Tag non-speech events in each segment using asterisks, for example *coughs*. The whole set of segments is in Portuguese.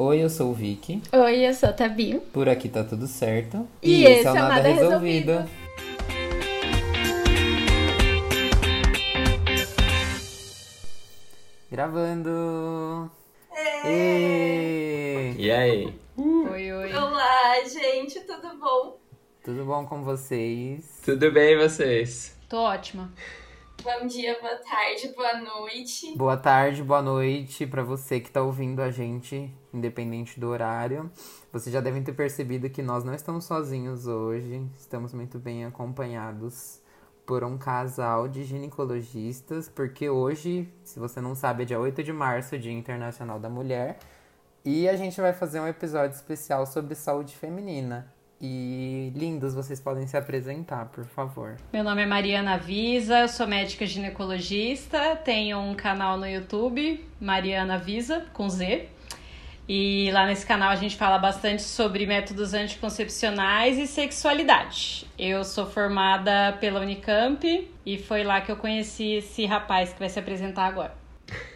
Oi, eu sou o Vicky. Oi, eu sou a Tabi. Por aqui tá tudo certo. E, esse é o Nada, Nada Resolvido. Resolvido. Gravando! Ei. E aí? Oi, oi. Olá, gente, tudo bom? Tudo bom com vocês? Tudo bem, vocês? Tô ótima. Bom dia, boa tarde, boa noite. Boa tarde, boa noite para você que tá ouvindo a gente, independente do horário. Vocês já devem ter percebido que nós não estamos sozinhos hoje, estamos muito bem acompanhados por um casal de ginecologistas, porque hoje, se você não sabe, é dia 8 de março, Dia Internacional da Mulher, e a gente vai fazer um episódio especial sobre saúde feminina. E lindos, vocês podem se apresentar, por favor. Meu nome é Mariana Visa, eu sou médica ginecologista, tenho um canal no YouTube, Mariana Visa, com Z. E lá nesse canal a gente fala bastante sobre métodos anticoncepcionais e sexualidade. Eu sou formada pela Unicamp e foi lá que eu conheci esse rapaz que vai se apresentar agora.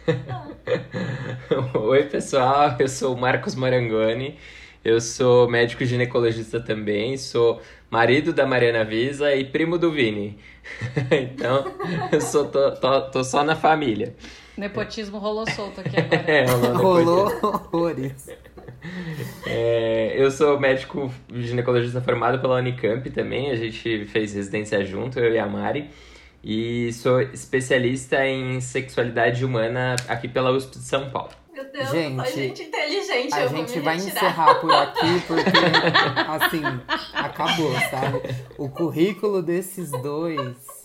*laughs* Oi, pessoal, eu sou o Marcos Marangoni. Eu sou médico ginecologista também, sou marido da Mariana Visa e primo do Vini. *laughs* então, eu sou, tô, tô, tô, só na família. Nepotismo rolou solto aqui *laughs* agora. é, rolou horrores. É, eu sou médico ginecologista formado pela Unicamp também, a gente fez residência junto, eu e a Mari. E sou especialista em sexualidade humana aqui pela USP de São Paulo. Meu Deus, gente, gente inteligente. A gente vai encerrar por *laughs* aqui porque, assim, acabou, sabe? O currículo desses dois.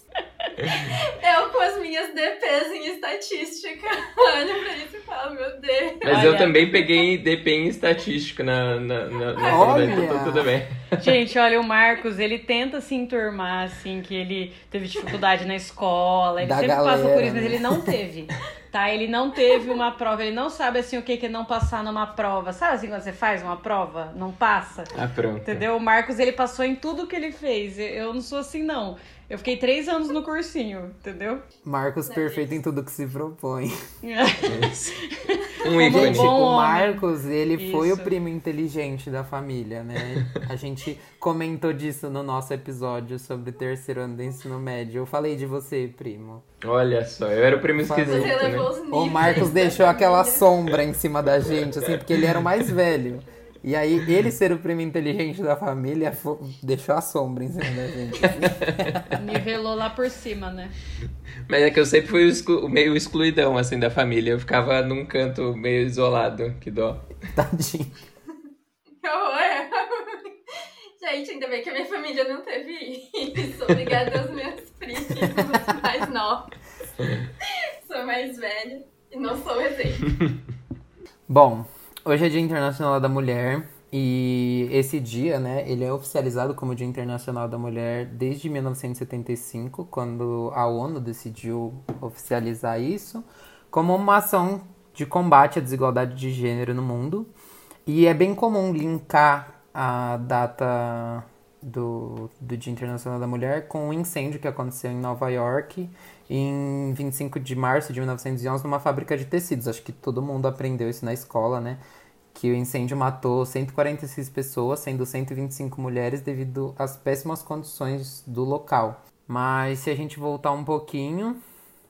*laughs* Eu com as minhas DPs em estatística. *laughs* Olha pra isso e fala, meu Deus. Mas Olha. eu também peguei DP em estatística na, na, na, na olha. então tudo bem. *laughs* Gente, olha, o Marcos, ele tenta se enturmar, assim, que ele teve dificuldade na escola, ele da sempre galera, passa por isso, né? mas ele não teve. Tá, ele não teve uma prova, ele não sabe assim o que é não passar numa prova. Sabe assim quando você faz uma prova, não passa? Ah, pronto. Entendeu? O Marcos, ele passou em tudo que ele fez. Eu não sou assim, não. Eu fiquei três anos no cursinho, entendeu? Marcos perfeito em tudo que se propõe. um ícone. Gente, o Marcos, ele Isso. foi o primo inteligente da família, né? A gente comentou disso no nosso episódio sobre terceiro ano do ensino médio. Eu falei de você, primo. Olha só, eu era o primo esquisito, Você né? levou os níveis O Marcos deixou aquela *laughs* sombra em cima da gente, assim, porque ele era o mais velho. E aí, ele ser o primo inteligente da família deixou a sombra em cima da gente. *laughs* Nivelou lá por cima, né? Mas é que eu sempre fui o exclu- meio excluidão, assim, da família. Eu ficava num canto meio isolado, que dó. Tadinho. Que horror. *laughs* Gente, ainda bem que a minha família não teve isso. Obrigada aos meus primos mais novos. Sou mais velha e não sou exemplo. Bom, hoje é Dia Internacional da Mulher e esse dia, né, ele é oficializado como Dia Internacional da Mulher desde 1975, quando a ONU decidiu oficializar isso como uma ação de combate à desigualdade de gênero no mundo. E é bem comum linkar a data do, do Dia Internacional da Mulher com um incêndio que aconteceu em Nova York em 25 de março de 1911 numa fábrica de tecidos. Acho que todo mundo aprendeu isso na escola, né? Que o incêndio matou 146 pessoas, sendo 125 mulheres, devido às péssimas condições do local. Mas se a gente voltar um pouquinho,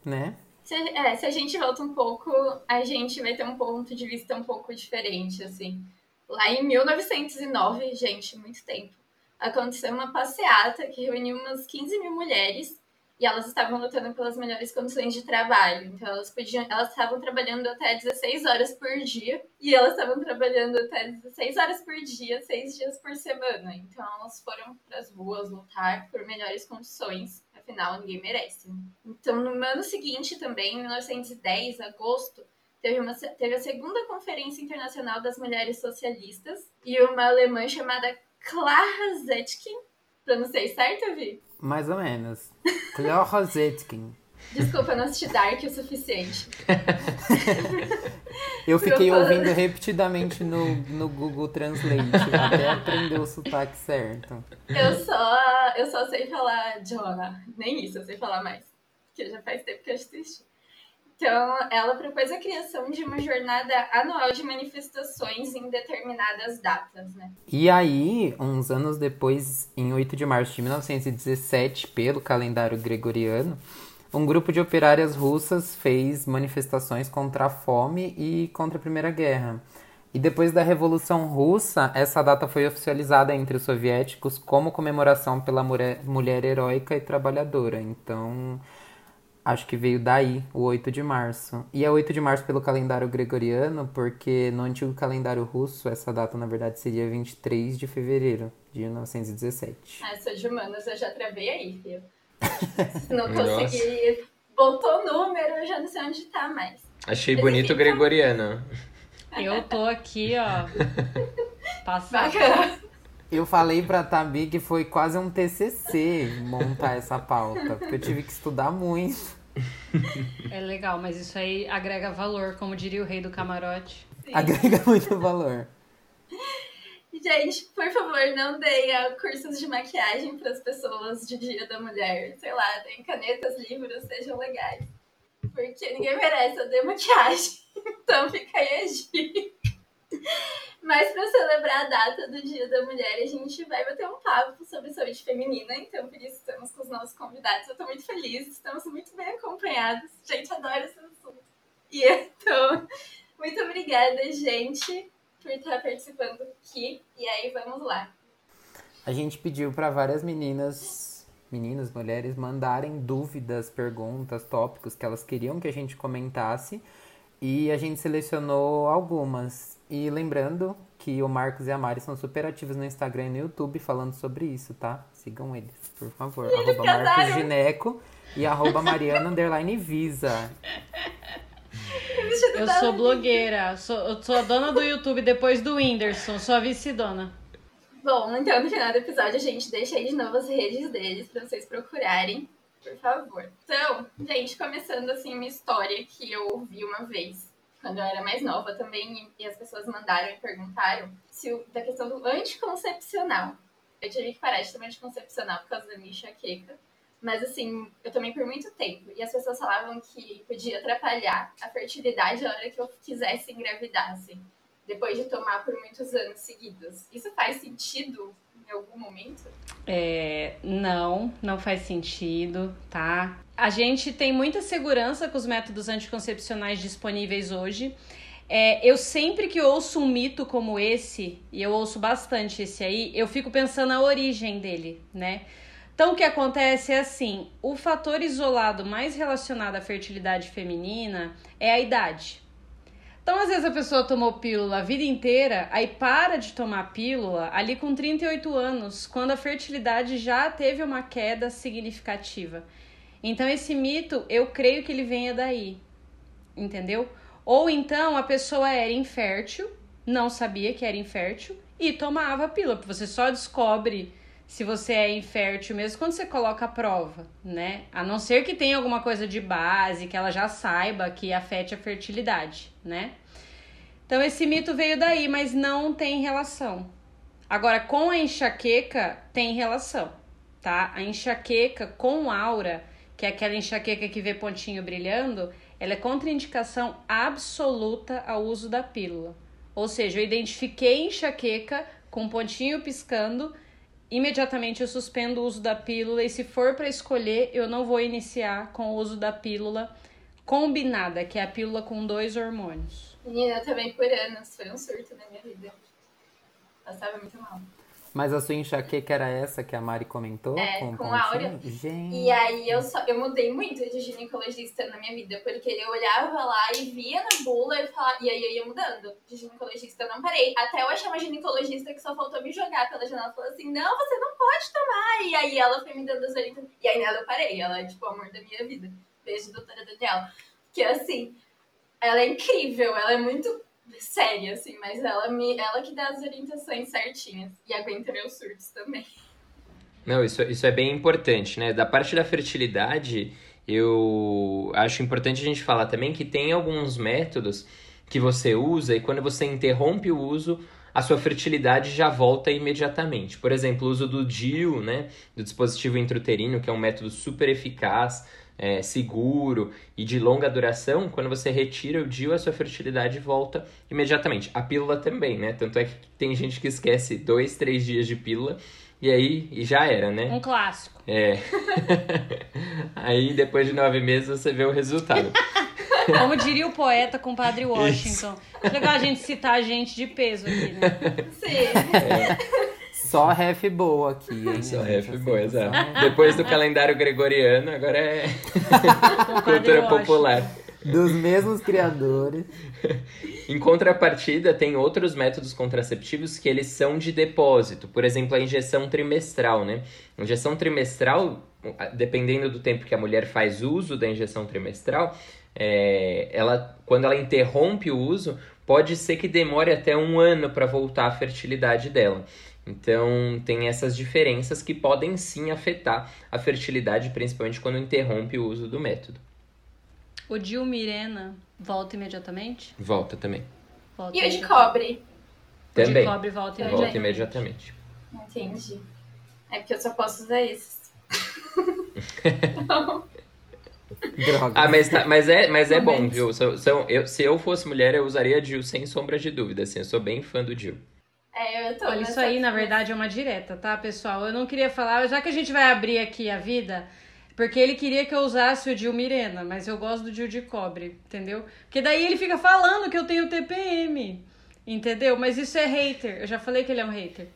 né? Se, é, se a gente volta um pouco, a gente vai ter um ponto de vista um pouco diferente, assim. Lá em 1909, gente, muito tempo, aconteceu uma passeata que reuniu umas 15 mil mulheres e elas estavam lutando pelas melhores condições de trabalho. Então elas podiam, elas estavam trabalhando até 16 horas por dia e elas estavam trabalhando até 16 horas por dia, seis dias por semana. Então elas foram para as ruas lutar por melhores condições. Afinal, ninguém merece. Então, no ano seguinte também, em 1910, agosto, teve, uma, teve a segunda Conferência Internacional das Mulheres Socialistas e uma alemã chamada Clara Zetkin. Pronunciei certo, Vi? Mais ou menos. Clara Zetkin. Desculpa, não assisti Dark o suficiente. *laughs* Eu fiquei ouvindo repetidamente no, no Google Translate *laughs* até aprender o sotaque certo. Eu só, eu só sei falar Jonah. Nem isso, eu sei falar mais. Porque já faz tempo que eu assisti. Então, ela propôs a criação de uma jornada anual de manifestações em determinadas datas, né? E aí, uns anos depois, em 8 de março de 1917, pelo calendário gregoriano, um grupo de operárias russas fez manifestações contra a fome e contra a Primeira Guerra. E depois da Revolução Russa, essa data foi oficializada entre os soviéticos como comemoração pela mulher, mulher heróica e trabalhadora. Então, Acho que veio daí, o 8 de março. E é 8 de março pelo calendário gregoriano, porque no antigo calendário russo, essa data na verdade seria 23 de fevereiro de 1917. Ah, sou de humanas, eu já travei aí, filho. *laughs* não consegui. Botou número, eu já não sei onde tá mais. Achei Mas bonito o gregoriano. Eu tô aqui, ó. *laughs* Passando. Eu falei pra Tabi que foi quase um TCC montar essa pauta, porque eu tive que estudar muito. *laughs* É legal, mas isso aí agrega valor, como diria o rei do camarote. Sim. *laughs* Agrega muito valor. Gente, por favor, não deem cursos de maquiagem para as pessoas de Dia da Mulher. Sei lá, deem canetas, livros, sejam legais. Porque ninguém merece eu dei maquiagem. *laughs* Então fica aí a dica. Mas para celebrar a data do Dia da Mulher, a gente vai bater um papo sobre saúde feminina. Então, por isso, estamos com os nossos convidados. Eu estou muito feliz, estamos muito bem acompanhados. Gente, adoro esse assunto. E então, muito obrigada, gente, por estar participando aqui. E aí, vamos lá. A gente pediu para várias meninas, meninas, mulheres, mandarem dúvidas, perguntas, tópicos que elas queriam que a gente comentasse. E a gente selecionou algumas. E lembrando que o Marcos e a Mari são super ativos no Instagram e no YouTube falando sobre isso, tá? Sigam eles, por favor. Eles arroba Marcos Gineco e arroba Mariana Underline Visa. Eu sou blogueira, sou, eu sou a dona do YouTube depois do Whindersson, sou a vice-dona. Bom, então no final do episódio a gente deixa aí de novo as redes deles pra vocês procurarem, por favor. Então, gente, começando assim uma história que eu ouvi uma vez quando eu era mais nova também, e as pessoas mandaram e perguntaram se o, da questão do anticoncepcional. Eu tive que parar de tomar anticoncepcional por causa da minha enxaqueca. Mas assim, eu tomei por muito tempo. E as pessoas falavam que podia atrapalhar a fertilidade a hora que eu quisesse engravidar, assim. Depois de tomar por muitos anos seguidos. Isso faz sentido em algum momento? É, não, não faz sentido, tá? A gente tem muita segurança com os métodos anticoncepcionais disponíveis hoje. É, eu sempre que ouço um mito como esse, e eu ouço bastante esse aí, eu fico pensando na origem dele, né? Então, o que acontece é assim: o fator isolado mais relacionado à fertilidade feminina é a idade. Então, às vezes a pessoa tomou pílula a vida inteira, aí para de tomar pílula ali com 38 anos, quando a fertilidade já teve uma queda significativa. Então, esse mito, eu creio que ele venha daí, entendeu? Ou então a pessoa era infértil, não sabia que era infértil e tomava pílula, porque você só descobre se você é infértil mesmo quando você coloca a prova, né? A não ser que tenha alguma coisa de base, que ela já saiba que afete a fertilidade, né? Então esse mito veio daí, mas não tem relação. Agora, com a enxaqueca, tem relação, tá? A enxaqueca com aura, que é aquela enxaqueca que vê pontinho brilhando, ela é contraindicação absoluta ao uso da pílula. Ou seja, eu identifiquei enxaqueca com pontinho piscando imediatamente eu suspendo o uso da pílula e se for para escolher, eu não vou iniciar com o uso da pílula combinada, que é a pílula com dois hormônios. Menina, também por anos, foi um surto na minha vida. Passava muito mal. Mas a sua enxaqueca era essa que a Mari comentou? É, com, com a Áurea. Gente. E aí eu, só, eu mudei muito de ginecologista na minha vida, porque eu olhava lá e via na bula e, falava, e aí eu ia mudando de ginecologista. Eu não parei. Até eu achei uma ginecologista que só faltou me jogar pela janela e falou assim: não, você não pode tomar. E aí ela foi me dando as orientações. E aí nela eu parei. Ela é tipo o amor da minha vida. Beijo, doutora Daniela. Que assim, ela é incrível, ela é muito séria, assim, mas ela, me, ela que dá as orientações certinhas e aguenta meus surtos também. Não, isso, isso é bem importante, né? Da parte da fertilidade, eu acho importante a gente falar também que tem alguns métodos que você usa e quando você interrompe o uso, a sua fertilidade já volta imediatamente. Por exemplo, o uso do DIU, né, do dispositivo intrauterino, que é um método super eficaz, é, seguro e de longa duração, quando você retira o DIU, a sua fertilidade volta imediatamente. A pílula também, né? Tanto é que tem gente que esquece dois, três dias de pílula e aí e já era, né? Um clássico. É. *laughs* aí depois de nove meses você vê o resultado. *laughs* Como diria o poeta compadre Washington. Isso. Legal a gente citar gente de peso aqui, né? Sim. É. Só ref boa aqui, hein? Só ref boa, exato. Depois do calendário gregoriano, agora é *laughs* cultura popular. Dos mesmos criadores. *laughs* Em contrapartida, tem outros métodos contraceptivos que eles são de depósito. Por exemplo, a injeção trimestral, né? A injeção trimestral, dependendo do tempo que a mulher faz uso da injeção trimestral, é, ela, quando ela interrompe o uso, pode ser que demore até um ano para voltar à fertilidade dela. Então, tem essas diferenças que podem sim afetar a fertilidade, principalmente quando interrompe o uso do método. O Dilmirena volta imediatamente? Volta também. Volta e o de cobre? Também. O de cobre volta imediatamente. Volta imediatamente. Entendi. É porque eu só posso usar esses. *laughs* Droga. Ah, mas, tá, mas é, mas é bom, viu? Se eu, eu, se eu fosse mulher, eu usaria Jill sem sombra de dúvida, assim. Eu sou bem fã do Jill. É, eu tô Olha, isso aí, na verdade, é uma direta, tá, pessoal? Eu não queria falar, já que a gente vai abrir aqui a vida, porque ele queria que eu usasse o Dil Mirena, mas eu gosto do Dil de cobre, entendeu? Porque daí ele fica falando que eu tenho TPM, entendeu? Mas isso é hater, eu já falei que ele é um hater.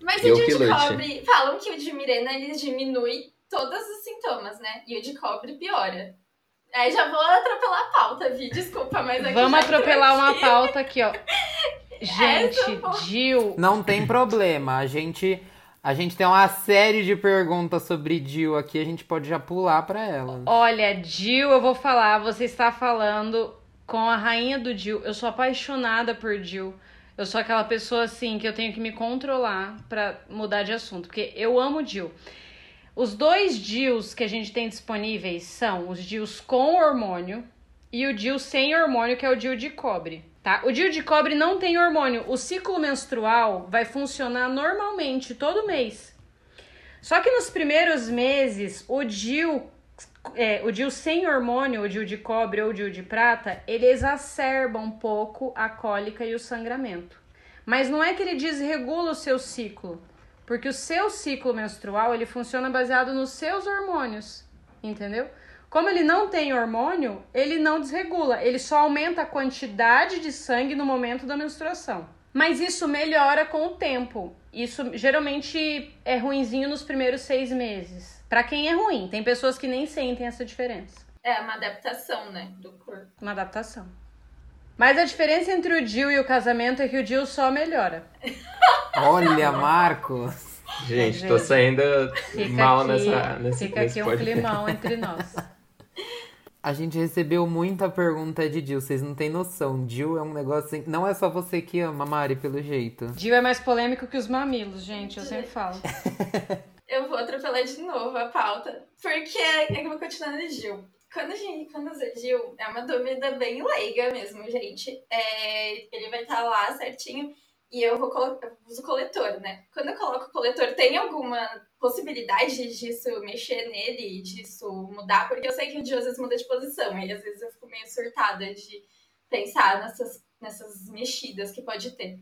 Mas o Dil de cobre, falam que o de Mirena, ele diminui todos os sintomas, né? E o de cobre piora. Aí já vou atropelar a pauta, Vi, desculpa, mas aqui Vamos atropelar uma pauta aqui, ó. *laughs* Gente, Dil. Não tem problema. A gente, a gente tem uma série de perguntas sobre Dil aqui. A gente pode já pular para ela. Olha, Dil, eu vou falar. Você está falando com a rainha do Dil. Eu sou apaixonada por Dil. Eu sou aquela pessoa assim que eu tenho que me controlar para mudar de assunto, porque eu amo Dil. Os dois DIUs que a gente tem disponíveis são os DIUs com hormônio e o DIU sem hormônio, que é o DIU de cobre tá? O DIU de cobre não tem hormônio. O ciclo menstrual vai funcionar normalmente todo mês. Só que nos primeiros meses, o DIU, é, o sem hormônio, o DIU de cobre ou o DIU de prata, ele exacerba um pouco a cólica e o sangramento. Mas não é que ele desregula o seu ciclo, porque o seu ciclo menstrual ele funciona baseado nos seus hormônios, entendeu? Como ele não tem hormônio, ele não desregula, ele só aumenta a quantidade de sangue no momento da menstruação. Mas isso melhora com o tempo. Isso geralmente é ruinzinho nos primeiros seis meses. Para quem é ruim, tem pessoas que nem sentem essa diferença. É uma adaptação, né, do corpo. Uma adaptação. Mas a diferença entre o Jill e o casamento é que o Jill só melhora. *laughs* Olha, Marcos. Gente, Gente tô saindo mal aqui, nessa, nesse Fica aqui um climão entre nós. *laughs* A gente recebeu muita pergunta de Jill, vocês não têm noção. Jill é um negócio assim, não é só você que ama, Mari, pelo jeito. Jill é mais polêmico que os mamilos, gente, eu sempre falo. *laughs* eu vou atropelar de novo a pauta, porque é que eu vou continuar no Gil. Quando a gente quando usa Gil, é uma dúvida bem leiga mesmo, gente. É, ele vai estar lá certinho e eu vou uso coletor, né? Quando eu coloco o coletor, tem alguma possibilidade disso mexer nele, disso mudar? Porque eu sei que o dia às vezes muda de posição e às vezes eu fico meio surtada de pensar nessas, nessas mexidas que pode ter.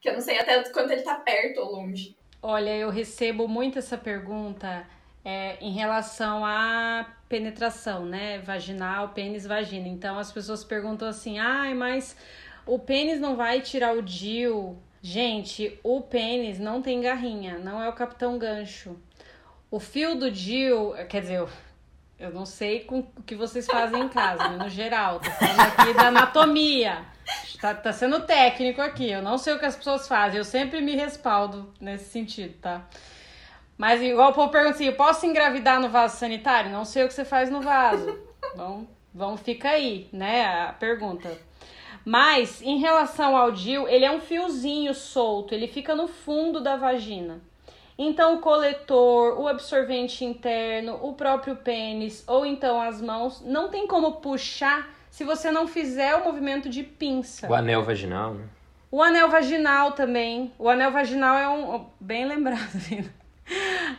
Que eu não sei até quanto ele tá perto ou longe. Olha, eu recebo muito essa pergunta é, em relação à penetração, né? Vaginal, pênis, vagina. Então as pessoas perguntam assim: ai, mas o pênis não vai tirar o DIU. Gente, o pênis não tem garrinha, não é o capitão gancho. O fio do DIU, quer dizer, eu, não sei com o que vocês fazem em casa, mas no geral, tô falando aqui da anatomia. Tá, tá sendo técnico aqui, eu não sei o que as pessoas fazem, eu sempre me respaldo nesse sentido, tá? Mas igual o povo pergunta assim, eu posso engravidar no vaso sanitário? Não sei o que você faz no vaso. Vamos, vamos fica aí, né, a pergunta. Mas em relação ao DIU, ele é um fiozinho solto, ele fica no fundo da vagina. Então, o coletor, o absorvente interno, o próprio pênis ou então as mãos, não tem como puxar se você não fizer o movimento de pinça. O anel vaginal, né? O anel vaginal também. O anel vaginal é um. Bem lembrado? *laughs*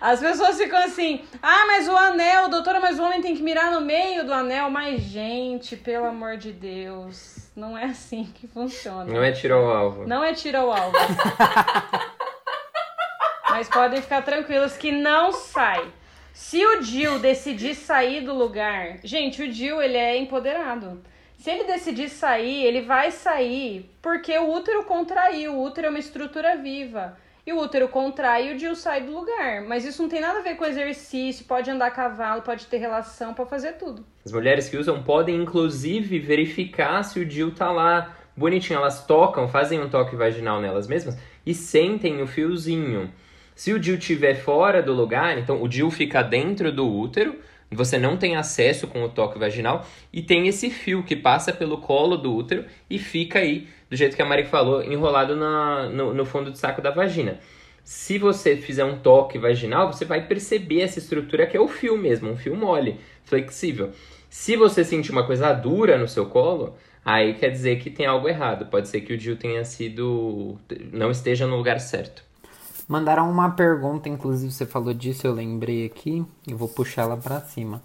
As pessoas ficam assim, ah, mas o anel, doutora, mas o homem tem que mirar no meio do anel. Mas, gente, pelo amor de Deus, não é assim que funciona. Não é tiro ao alvo. Não é tiro ao alvo. *laughs* mas podem ficar tranquilos que não sai. Se o Jill decidir sair do lugar, gente, o Jill ele é empoderado. Se ele decidir sair, ele vai sair porque o útero contraiu. O útero é uma estrutura viva. E o útero contrai e o Jill sai do lugar. Mas isso não tem nada a ver com exercício, pode andar a cavalo, pode ter relação, pode fazer tudo. As mulheres que usam podem, inclusive, verificar se o Jill tá lá bonitinho. Elas tocam, fazem um toque vaginal nelas mesmas e sentem o fiozinho. Se o DIU estiver fora do lugar, então o DIU fica dentro do útero, você não tem acesso com o toque vaginal e tem esse fio que passa pelo colo do útero e fica aí, do jeito que a Mari falou, enrolado na, no, no fundo do saco da vagina. Se você fizer um toque vaginal, você vai perceber essa estrutura que é o fio mesmo, um fio mole, flexível. Se você sentir uma coisa dura no seu colo, aí quer dizer que tem algo errado. Pode ser que o DIU tenha sido. não esteja no lugar certo. Mandaram uma pergunta, inclusive você falou disso, eu lembrei aqui, e vou puxar ela pra cima.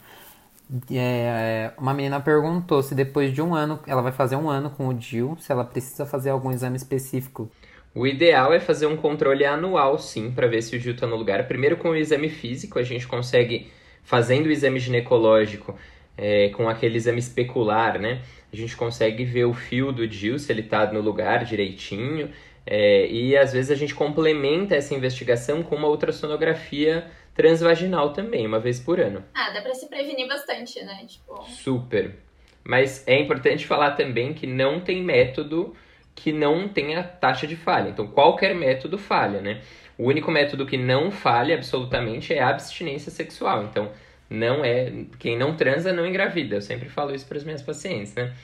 É, uma menina perguntou se depois de um ano, ela vai fazer um ano com o DIL, se ela precisa fazer algum exame específico. O ideal é fazer um controle anual, sim, para ver se o DIL está no lugar. Primeiro, com o exame físico, a gente consegue, fazendo o exame ginecológico, é, com aquele exame especular, né? A gente consegue ver o fio do DIL, se ele está no lugar direitinho. É, e às vezes a gente complementa essa investigação com uma ultrassonografia transvaginal também, uma vez por ano. Ah, dá pra se prevenir bastante, né? Tipo... Super. Mas é importante falar também que não tem método que não tenha taxa de falha. Então, qualquer método falha, né? O único método que não falha absolutamente é a abstinência sexual. Então, não é. Quem não transa não engravida. Eu sempre falo isso para as minhas pacientes, né?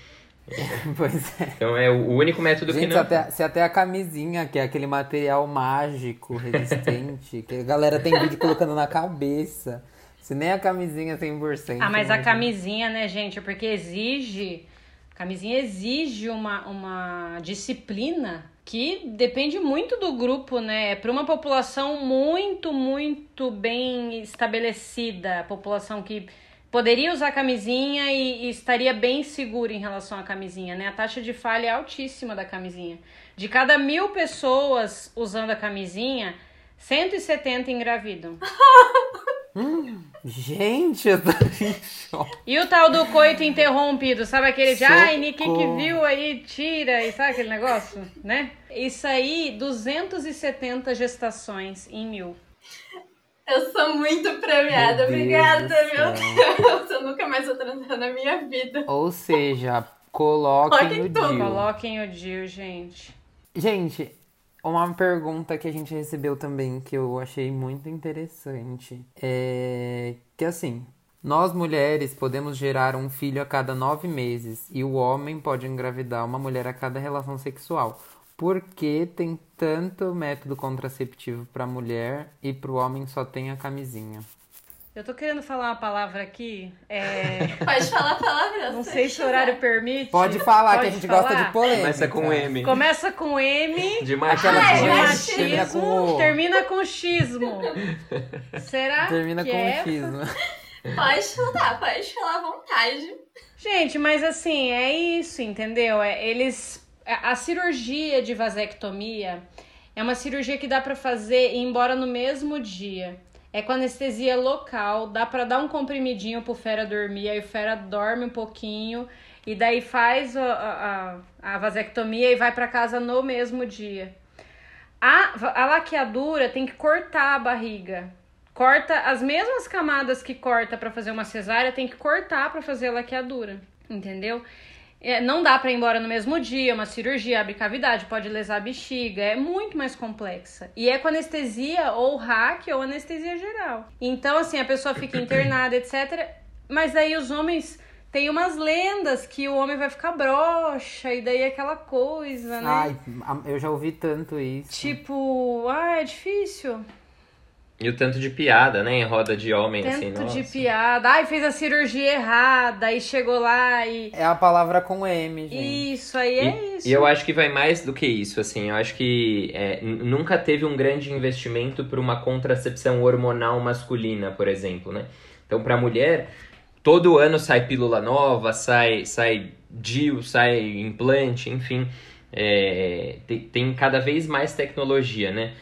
*laughs* pois é. Então é o único método Gente, que não. Até, se até a camisinha, que é aquele material mágico, resistente, que a galera tem vídeo colocando na cabeça. Se nem a camisinha 100%. Ah, mas a camisinha, né, gente? Porque exige. A camisinha exige uma, uma disciplina que depende muito do grupo, né? É para uma população muito, muito bem estabelecida, população que poderia usar camisinha e, e, estaria bem seguro em relação à camisinha, né? A taxa de falha é altíssima da camisinha. De cada mil pessoas usando a camisinha, 170 engravidam. hum, *laughs* gente, eu tô em choque. E o tal do coito interrompido, sabe aquele de, ai, ninguém que viu aí, tira, e sabe aquele negócio, né? Isso aí, 270 gestações em mil. Eu sou muito premiada. Meu Obrigada, meu Deus. *laughs* Eu nunca mais vou transar na minha vida. Ou seja, coloquem o Dio. Coloquem o Dio, gente. Gente, uma pergunta que a gente recebeu também que eu achei muito interessante é que assim, nós mulheres podemos gerar um filho a cada nove meses e o homem pode engravidar uma mulher a cada relação sexual por que tem tanto método contraceptivo para mulher e para o homem só tem a camisinha? Eu tô querendo falar uma palavra aqui. É... *laughs* Pode falar a palavra. Não sei se o horário permite. Pode falar, Pode que a gente falar. gosta de polêmica. Começa com M. Começa com M. De machismo. Ah, de machismo. Termina com, termina com xismo. Será termina que com é xismo. Pode falar, pode falar à vontade. Gente, mas assim, é isso, entendeu? É, eles a cirurgia de vasectomia é uma cirurgia que dá para fazer embora no mesmo dia. É com anestesia local, dá para dar um comprimidinho pro fera dormir, aí o fera dorme um pouquinho e daí faz a, a, a vasectomia e vai para casa no mesmo dia. A, a laqueadura tem que cortar a barriga. Corta as mesmas camadas que corta para fazer uma cesárea, tem que cortar para fazer a laqueadura, entendeu? É, não dá para ir embora no mesmo dia, uma cirurgia abre cavidade, pode lesar a bexiga, é muito mais complexa. E é com anestesia ou hack ou anestesia geral. Então, assim, a pessoa fica internada, etc. Mas daí os homens tem umas lendas que o homem vai ficar broxa e daí é aquela coisa, né? Ai, eu já ouvi tanto isso. Tipo, ah, é difícil. E o tanto de piada, né? Em roda de homem, Tanto assim, nossa. de piada. Ai, fez a cirurgia errada, aí chegou lá e. É a palavra com M, gente. Isso aí é e, isso. E eu acho que vai mais do que isso, assim. Eu acho que é, nunca teve um grande investimento para uma contracepção hormonal masculina, por exemplo, né? Então, para mulher, todo ano sai pílula nova, sai, sai DIU, sai implante, enfim. É, tem, tem cada vez mais tecnologia, né?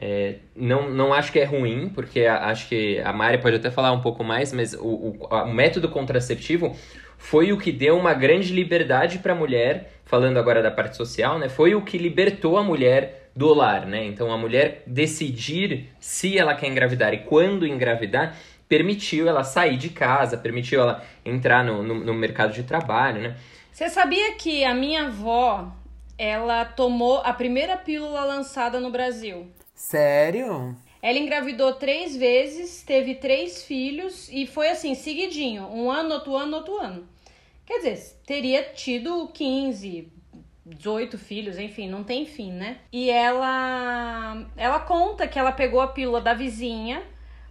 É, não, não acho que é ruim, porque acho que a Mari pode até falar um pouco mais, mas o, o, o método contraceptivo foi o que deu uma grande liberdade para a mulher, falando agora da parte social, né? Foi o que libertou a mulher do lar, né? Então a mulher decidir se ela quer engravidar e quando engravidar permitiu ela sair de casa, permitiu ela entrar no, no, no mercado de trabalho, né? Você sabia que a minha avó, ela tomou a primeira pílula lançada no Brasil? Sério? Ela engravidou três vezes, teve três filhos e foi assim, seguidinho. Um ano, outro ano, outro ano. Quer dizer, teria tido 15, 18 filhos, enfim, não tem fim, né? E ela, ela conta que ela pegou a pílula da vizinha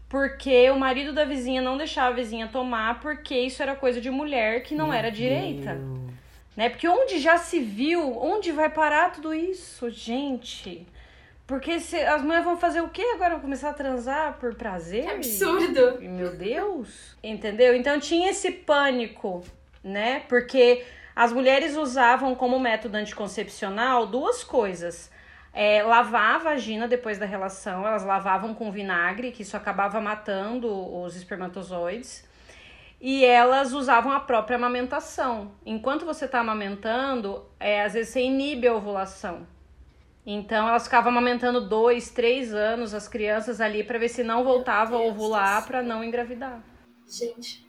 porque o marido da vizinha não deixava a vizinha tomar porque isso era coisa de mulher que não era direita. Meu. Né? Porque onde já se viu, onde vai parar tudo isso, gente? Porque se, as mulheres vão fazer o quê agora? Vão começar a transar por prazer? Que absurdo. Meu Deus! Entendeu? Então tinha esse pânico, né? Porque as mulheres usavam como método anticoncepcional duas coisas. É, lavar a vagina depois da relação, elas lavavam com vinagre, que isso acabava matando os espermatozoides. E elas usavam a própria amamentação. Enquanto você está amamentando, é, às vezes você inibe a ovulação. Então elas ficavam amamentando dois, três anos as crianças ali para ver se não voltava a ovular para não engravidar. Gente.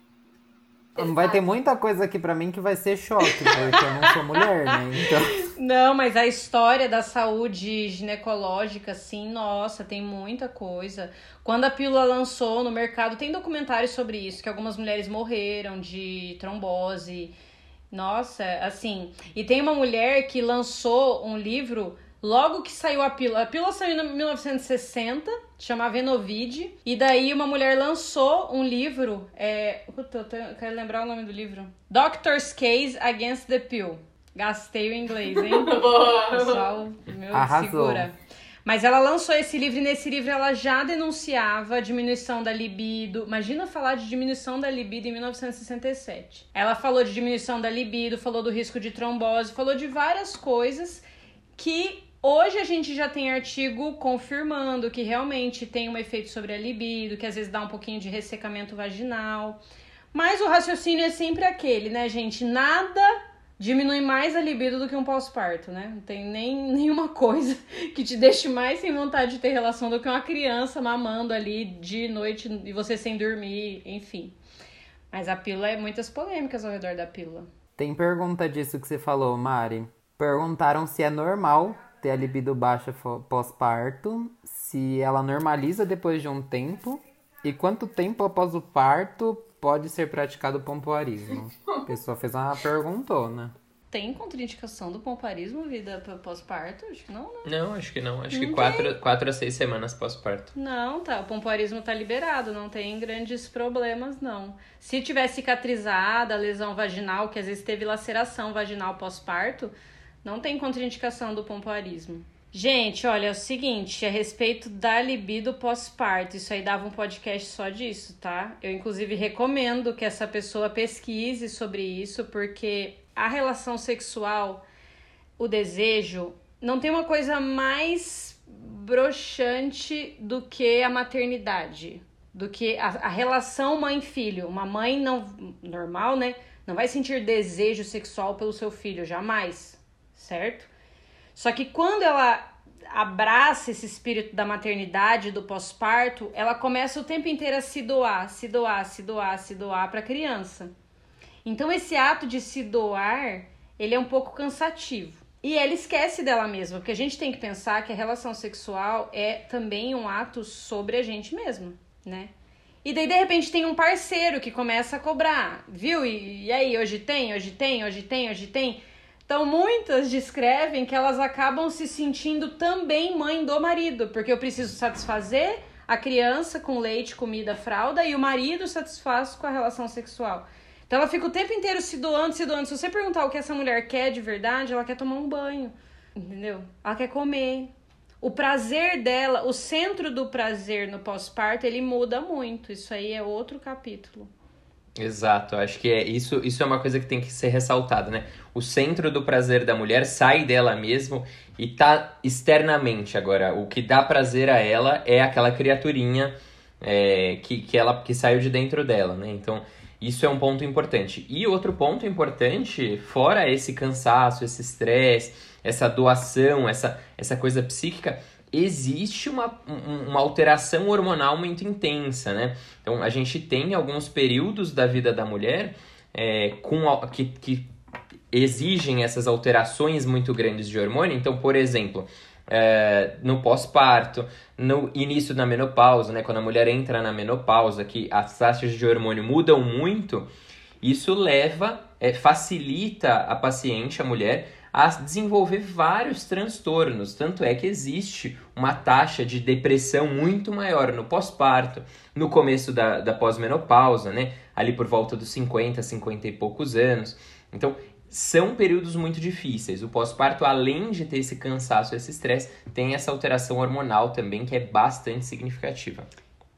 Vai ter muita coisa aqui pra mim que vai ser choque, porque eu não sou mulher, né? Então. *laughs* Não, mas a história da saúde ginecológica, sim, nossa, tem muita coisa. Quando a pílula lançou no mercado, tem documentários sobre isso, que algumas mulheres morreram de trombose. Nossa, assim. E tem uma mulher que lançou um livro logo que saiu a pílula. A pílula saiu em 1960, chama Venovide. E daí uma mulher lançou um livro. É, puta, eu tenho- quero lembrar o nome do livro: Doctor's Case Against the Pill. Gastei o inglês, hein? Boa. *laughs* Pessoal, meu, Arrasou. segura. Mas ela lançou esse livro e nesse livro ela já denunciava a diminuição da libido. Imagina falar de diminuição da libido em 1967. Ela falou de diminuição da libido, falou do risco de trombose, falou de várias coisas que hoje a gente já tem artigo confirmando que realmente tem um efeito sobre a libido, que às vezes dá um pouquinho de ressecamento vaginal. Mas o raciocínio é sempre aquele, né, gente? Nada diminui mais a libido do que um pós-parto, né? Não tem nem *laughs* nenhuma coisa que te deixe mais sem vontade de ter relação do que uma criança mamando ali de noite e você sem dormir, enfim. Mas a pílula é muitas polêmicas ao redor da pílula. Tem pergunta disso que você falou, Mari. Perguntaram se é normal ter a libido baixa pós-parto, se ela normaliza depois de um tempo e quanto tempo após o parto pode ser praticado o pompoarismo. A pessoa fez uma perguntona. Tem contraindicação do pomparismo vida pós-parto? Acho que não, né? Não, acho que não. Acho que Não quatro, quatro a seis semanas pós-parto. Não, tá. O pompoarismo tá liberado, não tem grandes problemas, não. Se tiver cicatrizada, lesão vaginal, que às vezes teve laceração vaginal pós-parto, não tem contraindicação do pompoarismo. Gente, olha, é o seguinte, a respeito da libido pós-parto, isso aí dava um podcast só disso, tá? Eu, inclusive, recomendo que essa pessoa pesquise sobre isso, porque a relação sexual, o desejo, não tem uma coisa mais broxante do que a maternidade, do que a, a relação mãe-filho. Uma mãe não normal, né? Não vai sentir desejo sexual pelo seu filho, jamais, certo? Só que quando ela abraça esse espírito da maternidade, do pós-parto, ela começa o tempo inteiro a se doar, se doar, se doar, se doar para a criança. Então esse ato de se doar, ele é um pouco cansativo. E ela esquece dela mesma, porque a gente tem que pensar que a relação sexual é também um ato sobre a gente mesma, né? E daí, de repente, tem um parceiro que começa a cobrar, viu? E, e aí, hoje tem, hoje tem, hoje tem, hoje tem. Então, muitas descrevem que elas acabam se sentindo também mãe do marido, porque eu preciso satisfazer a criança com leite, comida, fralda e o marido satisfaz com a relação sexual. Então ela fica o tempo inteiro se doando, se doando. Se você perguntar o que essa mulher quer de verdade, ela quer tomar um banho. Entendeu? Ela quer comer. O prazer dela, o centro do prazer no pós-parto, ele muda muito. Isso aí é outro capítulo. Exato, acho que é isso, isso é uma coisa que tem que ser ressaltada, né? O centro do prazer da mulher sai dela mesmo e tá externamente agora. O que dá prazer a ela é aquela criaturinha é, que, que ela que saiu de dentro dela, né? Então, isso é um ponto importante. E outro ponto importante, fora esse cansaço, esse estresse, essa doação, essa, essa coisa psíquica, existe uma, uma alteração hormonal muito intensa, né? Então, a gente tem alguns períodos da vida da mulher é, com, que, que exigem essas alterações muito grandes de hormônio. Então, por exemplo, é, no pós-parto, no início da menopausa, né, quando a mulher entra na menopausa, que as taxas de hormônio mudam muito, isso leva, é, facilita a paciente, a mulher, a desenvolver vários transtornos. Tanto é que existe uma taxa de depressão muito maior no pós-parto, no começo da, da pós-menopausa, né? Ali por volta dos 50, 50 e poucos anos. Então, são períodos muito difíceis. O pós-parto, além de ter esse cansaço, esse estresse, tem essa alteração hormonal também que é bastante significativa.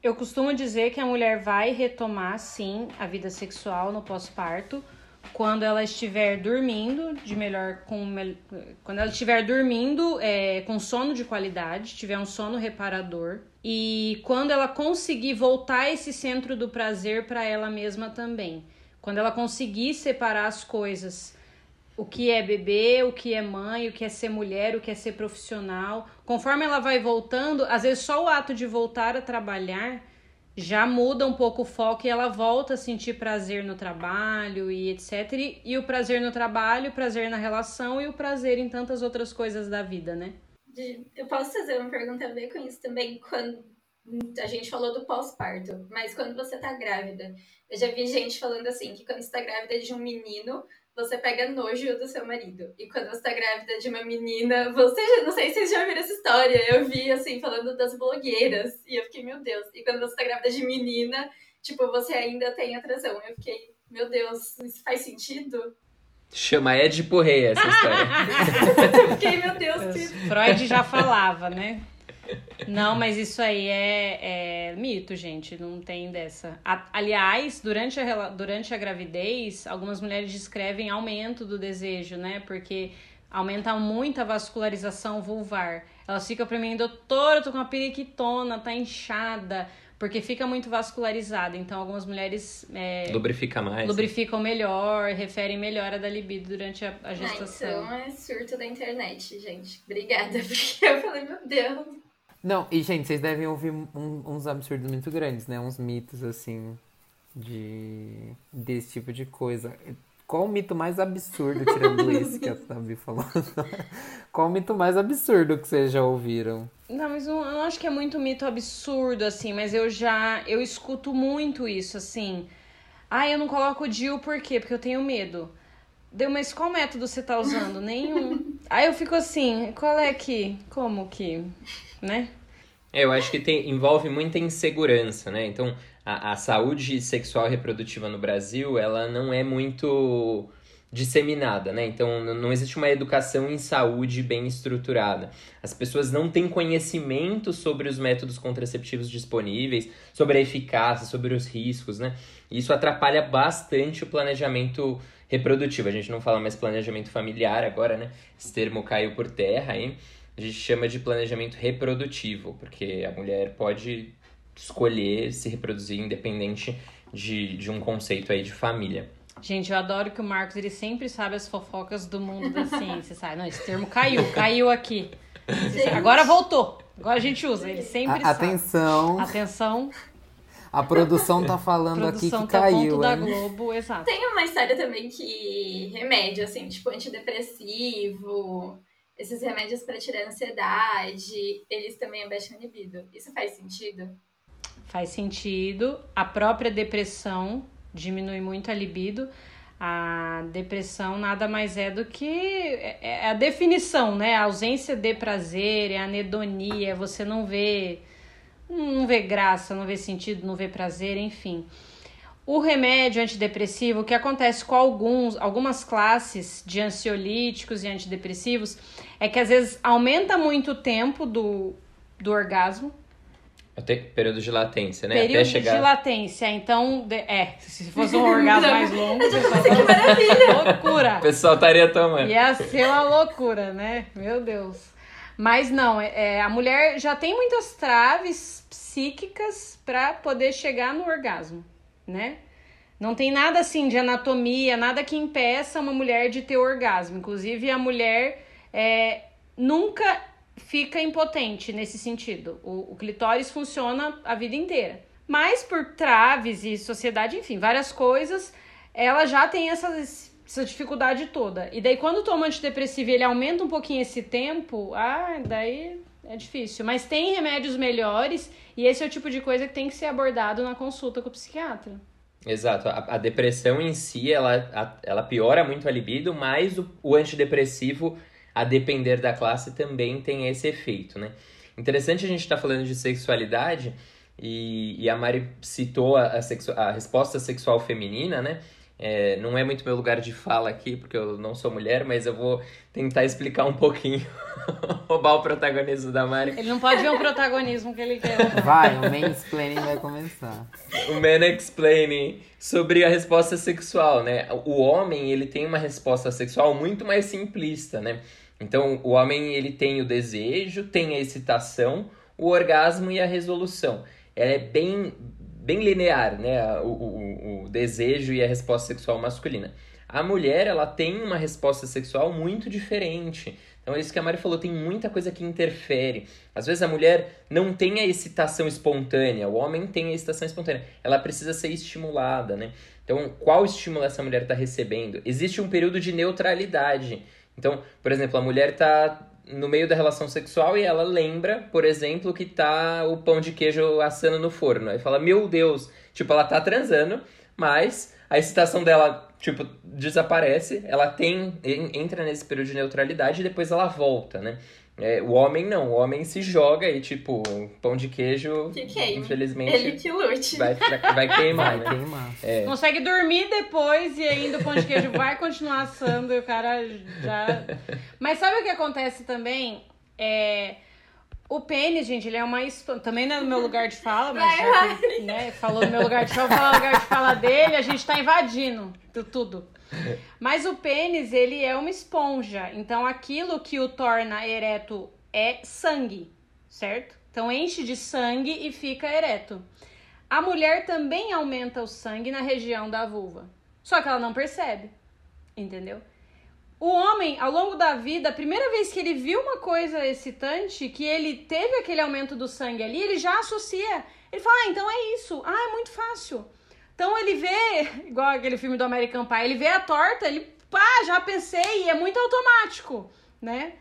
Eu costumo dizer que a mulher vai retomar, sim, a vida sexual no pós-parto quando ela estiver dormindo de melhor com quando ela estiver dormindo é, com sono de qualidade, tiver um sono reparador e quando ela conseguir voltar esse centro do prazer para ela mesma também. Quando ela conseguir separar as coisas, o que é bebê, o que é mãe, o que é ser mulher, o que é ser profissional. Conforme ela vai voltando, às vezes só o ato de voltar a trabalhar já muda um pouco o foco e ela volta a sentir prazer no trabalho e etc. E, e, o prazer no trabalho, o prazer na relação e o prazer em tantas outras coisas da vida, né? Eu posso fazer uma pergunta a ver com isso também, quando a gente falou do pós-parto, mas quando você tá grávida, eu já vi gente falando assim, que quando você tá grávida de um menino, você pega nojo do seu marido. E quando você tá grávida de uma menina, você não sei se vocês já viram essa história. Eu vi assim falando das blogueiras e eu fiquei, meu Deus. E quando você tá grávida de menina, tipo, você ainda tem atração. Eu fiquei, meu Deus, isso faz sentido? Chama Ed Porreia essa *laughs* história. eu fiquei, meu Deus. Que... Freud já falava, né? Não, mas isso aí é, é mito, gente. Não tem dessa. A, aliás, durante a, durante a gravidez, algumas mulheres descrevem aumento do desejo, né? Porque aumenta muito a vascularização vulvar. Elas ficam pra mim, doutora, eu tô com uma periquitona, tá inchada. Porque fica muito vascularizada. Então, algumas mulheres. É, Lubrifica mais. Lubrificam né? melhor, referem melhor da libido durante a, a gestação. Ah, então é surto da internet, gente. Obrigada, *laughs* porque eu falei, meu Deus. Não, e gente, vocês devem ouvir um, uns absurdos muito grandes, né? Uns mitos, assim, de desse tipo de coisa. Qual o mito mais absurdo, tirando *laughs* esse que a Tabi falou? *laughs* Qual o mito mais absurdo que vocês já ouviram? Não, mas eu não acho que é muito mito absurdo, assim, mas eu já, eu escuto muito isso, assim. Ah, eu não coloco o DIU por quê? Porque eu tenho medo. Deu, mas qual método você tá usando? *laughs* Nenhum. Aí eu fico assim, qual é que? Como que? né? É, eu acho que tem, envolve muita insegurança, né? Então, a, a saúde sexual e reprodutiva no Brasil, ela não é muito disseminada, né? Então não existe uma educação em saúde bem estruturada. As pessoas não têm conhecimento sobre os métodos contraceptivos disponíveis, sobre a eficácia, sobre os riscos, né? Isso atrapalha bastante o planejamento reprodutivo. A gente não fala mais planejamento familiar agora, né? Esse termo caiu por terra aí. A gente chama de planejamento reprodutivo, porque a mulher pode escolher se reproduzir independente de, de um conceito aí de família. Gente, eu adoro que o Marcos ele sempre sabe as fofocas do mundo da ciência, sabe? Não, esse termo caiu, caiu aqui. Agora voltou. Agora a gente usa, ele sempre a, Atenção. Sabe. Atenção. A produção tá falando produção aqui que tá caiu, ponto da Globo, exato. Tem uma história também que remédio, assim, tipo antidepressivo, esses remédios para tirar a ansiedade, eles também abaixam a libido. Isso faz sentido? Faz sentido. A própria depressão diminui muito a libido. A depressão nada mais é do que é, é a definição, né? A ausência de prazer, é a anedonia, é você não vê não vê graça, não vê sentido, não vê prazer, enfim. O remédio antidepressivo, o que acontece com alguns, algumas classes de ansiolíticos e antidepressivos, é que às vezes aumenta muito o tempo do, do orgasmo. Até período de latência, né? Período Até chegar... de latência. Então, de- é, se fosse um *laughs* orgasmo mais longo, pessoal, Que maravilha! loucura. O pessoal estaria tomando. Ia ser uma loucura, né? Meu Deus. Mas não, é, é, a mulher já tem muitas traves psíquicas para poder chegar no orgasmo, né? Não tem nada assim de anatomia, nada que impeça uma mulher de ter orgasmo. Inclusive, a mulher é, nunca fica impotente nesse sentido. O, o clitóris funciona a vida inteira. Mas por traves e sociedade, enfim, várias coisas, ela já tem essas essa dificuldade toda. E daí, quando toma antidepressivo e ele aumenta um pouquinho esse tempo, ah, daí é difícil. Mas tem remédios melhores e esse é o tipo de coisa que tem que ser abordado na consulta com o psiquiatra. Exato. A, a depressão em si, ela, a- ela piora muito a libido, mas o, o antidepressivo, a depender da classe, também tem esse efeito, né? Interessante a gente estar falando de sexualidade e, e a Mari citou a, a, sexu- a resposta sexual feminina, né? É, não é muito meu lugar de fala aqui, porque eu não sou mulher, mas eu vou tentar explicar um pouquinho, roubar *laughs* o protagonismo da Mari. Ele não pode ver o protagonismo que ele quer. Vai, o mansplaining vai começar. o Man Explaining sobre a resposta sexual, né? O homem, ele tem uma resposta sexual muito mais simplista, né? Então, o homem, ele tem o desejo, tem a excitação, o orgasmo e a resolução. Ela é bem, bem linear, né? O, o, o desejo e a resposta sexual masculina. A mulher, ela tem uma resposta sexual muito diferente. Então, é isso que a Mari falou, tem muita coisa que interfere. Às vezes a mulher não tem a excitação espontânea, o homem tem a excitação espontânea. Ela precisa ser estimulada, né? Então, qual estímulo essa mulher está recebendo? Existe um período de neutralidade. Então, por exemplo, a mulher está no meio da relação sexual e ela lembra, por exemplo, que tá o pão de queijo assando no forno. Aí fala, meu Deus, tipo, ela tá transando, mas a excitação dela, tipo, desaparece, ela tem, en- entra nesse período de neutralidade e depois ela volta, né? É, o homem não, o homem se joga e, tipo, pão de queijo, Que infelizmente, Ele que lute. vai, vai queimar, Vai né? queimar. É. Consegue dormir depois e ainda o pão de queijo vai continuar assando e o cara já. *laughs* Mas sabe o que acontece também? É. O pênis, gente, ele é uma. expa- Também não é no meu lugar de fala, *laughs* mas Vai, né, falou no meu lugar de fala, falar no lugar de fala dele, a gente tá invadindo tu- tudo. Mas o pênis, ele é uma esponja. Então aquilo que o torna ereto é sangue, certo? Então enche de sangue e fica ereto. A mulher também aumenta o sangue na região da vulva. Só que ela não percebe. Entendeu? O homem, ao longo da vida, a primeira vez que ele viu uma coisa excitante, que ele teve aquele aumento do sangue ali, ele já associa. Ele fala, ah, então é isso. Ah, é muito fácil. Então ele vê, *laughs* igual aquele filme do American Pie, ele vê a torta, ele, pá, já pensei, e é muito automático, né?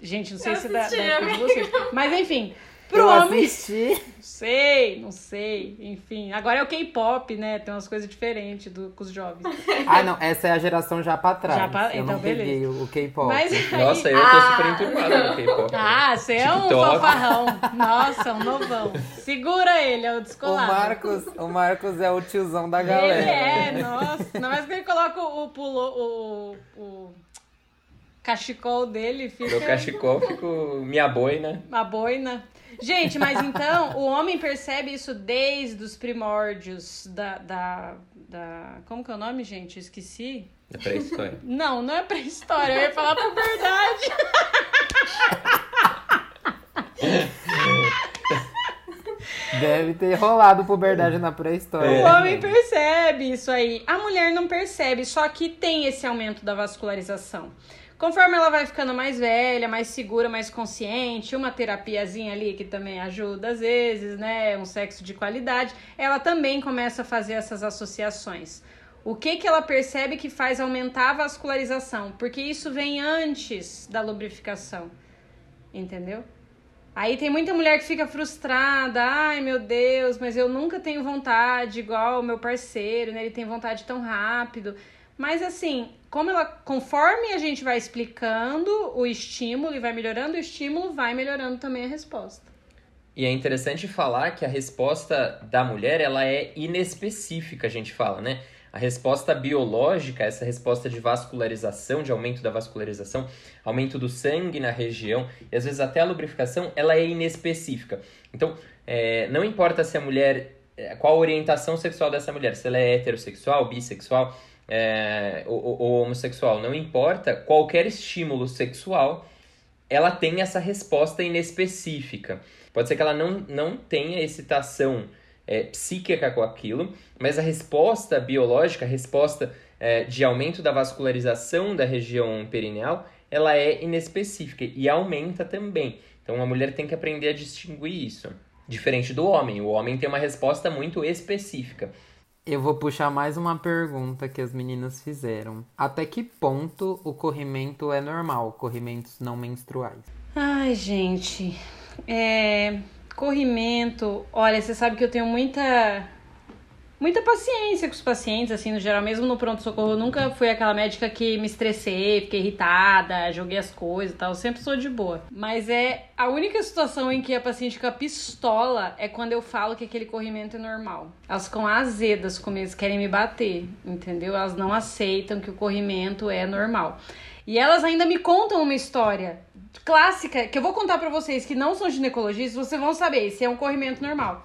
Gente, não sei Eu se dá, dá vocês. Mas enfim, pro Eu homem. assisti. Não sei, não sei. Enfim, agora é o K-pop, né? Tem umas coisas diferentes do, com os jovens. *laughs* Ah, não, essa é a geração já pra trás. Já pra- Eu então, não peguei o o K-pop. Mas aí- Nossa, eu tô Ah. super enturmado no K-pop. Ah, você é um fanfarrão. *laughs* Nossa, um novão. Segura ele, é o O descolado. Marcos, o Marcos é o tiozão da Ele galera. é, nossa. Ainda mais que ele coloca o, o pulo, o, o cachecol dele, fica Meu cachecol fico minha boina. uma boina. Gente, mas então, o homem percebe isso desde os primórdios da, da, da... Como que é o nome, gente? Eu esqueci. Da pré-história. Não, não é pré-história, eu ia falar por verdade. Deve ter rolado puberdade na pré-história. O homem percebe isso aí. A mulher não percebe, só que tem esse aumento da vascularização. Conforme ela vai ficando mais velha, mais segura, mais consciente, uma terapiazinha ali que também ajuda às vezes, né? Um sexo de qualidade, ela também começa a fazer essas associações. O que que ela percebe que faz aumentar a vascularização? Porque isso vem antes da lubrificação. Entendeu? Aí tem muita mulher que fica frustrada, ai meu Deus, mas eu nunca tenho vontade igual o meu parceiro, né? Ele tem vontade tão rápido. Mas assim, como ela, conforme a gente vai explicando o estímulo e vai melhorando o estímulo, vai melhorando também a resposta. E é interessante falar que a resposta da mulher, ela é inespecífica, a gente fala, né? A resposta biológica, essa resposta de vascularização, de aumento da vascularização, aumento do sangue na região, e às vezes até a lubrificação, ela é inespecífica. Então, é, não importa se a mulher, é, qual a orientação sexual dessa mulher, se ela é heterossexual, bissexual é, ou, ou homossexual, não importa, qualquer estímulo sexual, ela tem essa resposta inespecífica. Pode ser que ela não, não tenha excitação é, psíquica com aquilo, mas a resposta biológica, a resposta é, de aumento da vascularização da região perineal, ela é inespecífica e aumenta também. Então a mulher tem que aprender a distinguir isso. Diferente do homem, o homem tem uma resposta muito específica. Eu vou puxar mais uma pergunta que as meninas fizeram. Até que ponto o corrimento é normal, corrimentos não menstruais? Ai, gente, é, corrimento. Olha, você sabe que eu tenho muita muita paciência com os pacientes, assim, no geral, mesmo no pronto-socorro, eu nunca fui aquela médica que me estressei, fiquei irritada, joguei as coisas e tal, eu sempre sou de boa. Mas é a única situação em que a paciente fica pistola é quando eu falo que aquele corrimento é normal. Elas ficam azedas comigo, querem me bater, entendeu? Elas não aceitam que o corrimento é normal. E elas ainda me contam uma história clássica que eu vou contar para vocês que não são ginecologistas, vocês vão saber se é um corrimento normal.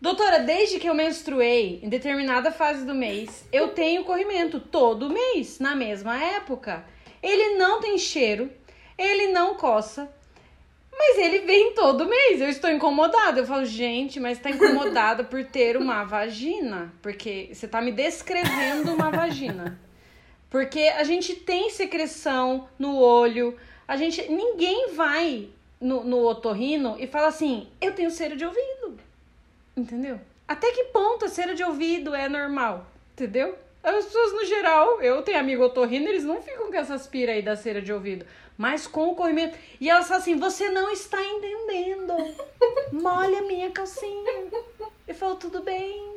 Doutora, desde que eu menstruei, em determinada fase do mês, eu tenho corrimento todo mês, na mesma época. Ele não tem cheiro, ele não coça, mas ele vem todo mês. Eu estou incomodada. Eu falo, gente, mas está incomodada por ter uma *laughs* vagina? Porque você está me descrevendo uma vagina. Porque a gente tem secreção no olho, a gente. Ninguém vai no, no otorrino e fala assim: eu tenho cera de ouvido. Entendeu? Até que ponto a cera de ouvido é normal? Entendeu? As pessoas, no geral, eu tenho amigo otorrino, eles não ficam com essas pira aí da cera de ouvido. Mas com o corrimento. E elas falam assim: você não está entendendo. *laughs* Molha minha calcinha. Eu falo, tudo bem.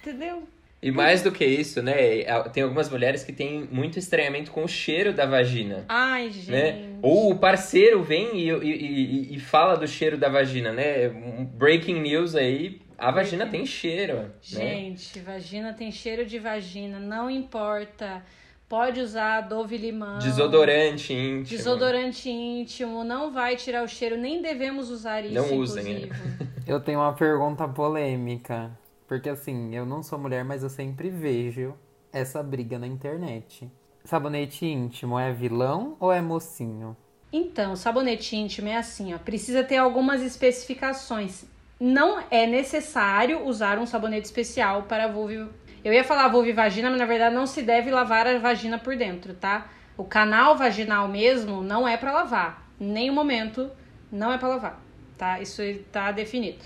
Entendeu? E mais do que isso, né? Tem algumas mulheres que têm muito estranhamento com o cheiro da vagina. Ai, gente. Né? Ou o parceiro vem e, e, e, e fala do cheiro da vagina, né? breaking news aí, a vagina tem cheiro. Né? Gente, né? vagina tem cheiro de vagina, não importa. Pode usar Dove Limão. Desodorante íntimo. Desodorante íntimo, não vai tirar o cheiro, nem devemos usar isso, Não usem. Né? *laughs* Eu tenho uma pergunta polêmica. Porque assim, eu não sou mulher, mas eu sempre vejo essa briga na internet. Sabonete íntimo é vilão ou é mocinho? Então, sabonete íntimo é assim, ó, precisa ter algumas especificações. Não é necessário usar um sabonete especial para vulva. Eu ia falar vulva e vagina, mas na verdade não se deve lavar a vagina por dentro, tá? O canal vaginal mesmo não é para lavar. Nenhum momento não é para lavar, tá? Isso está definido.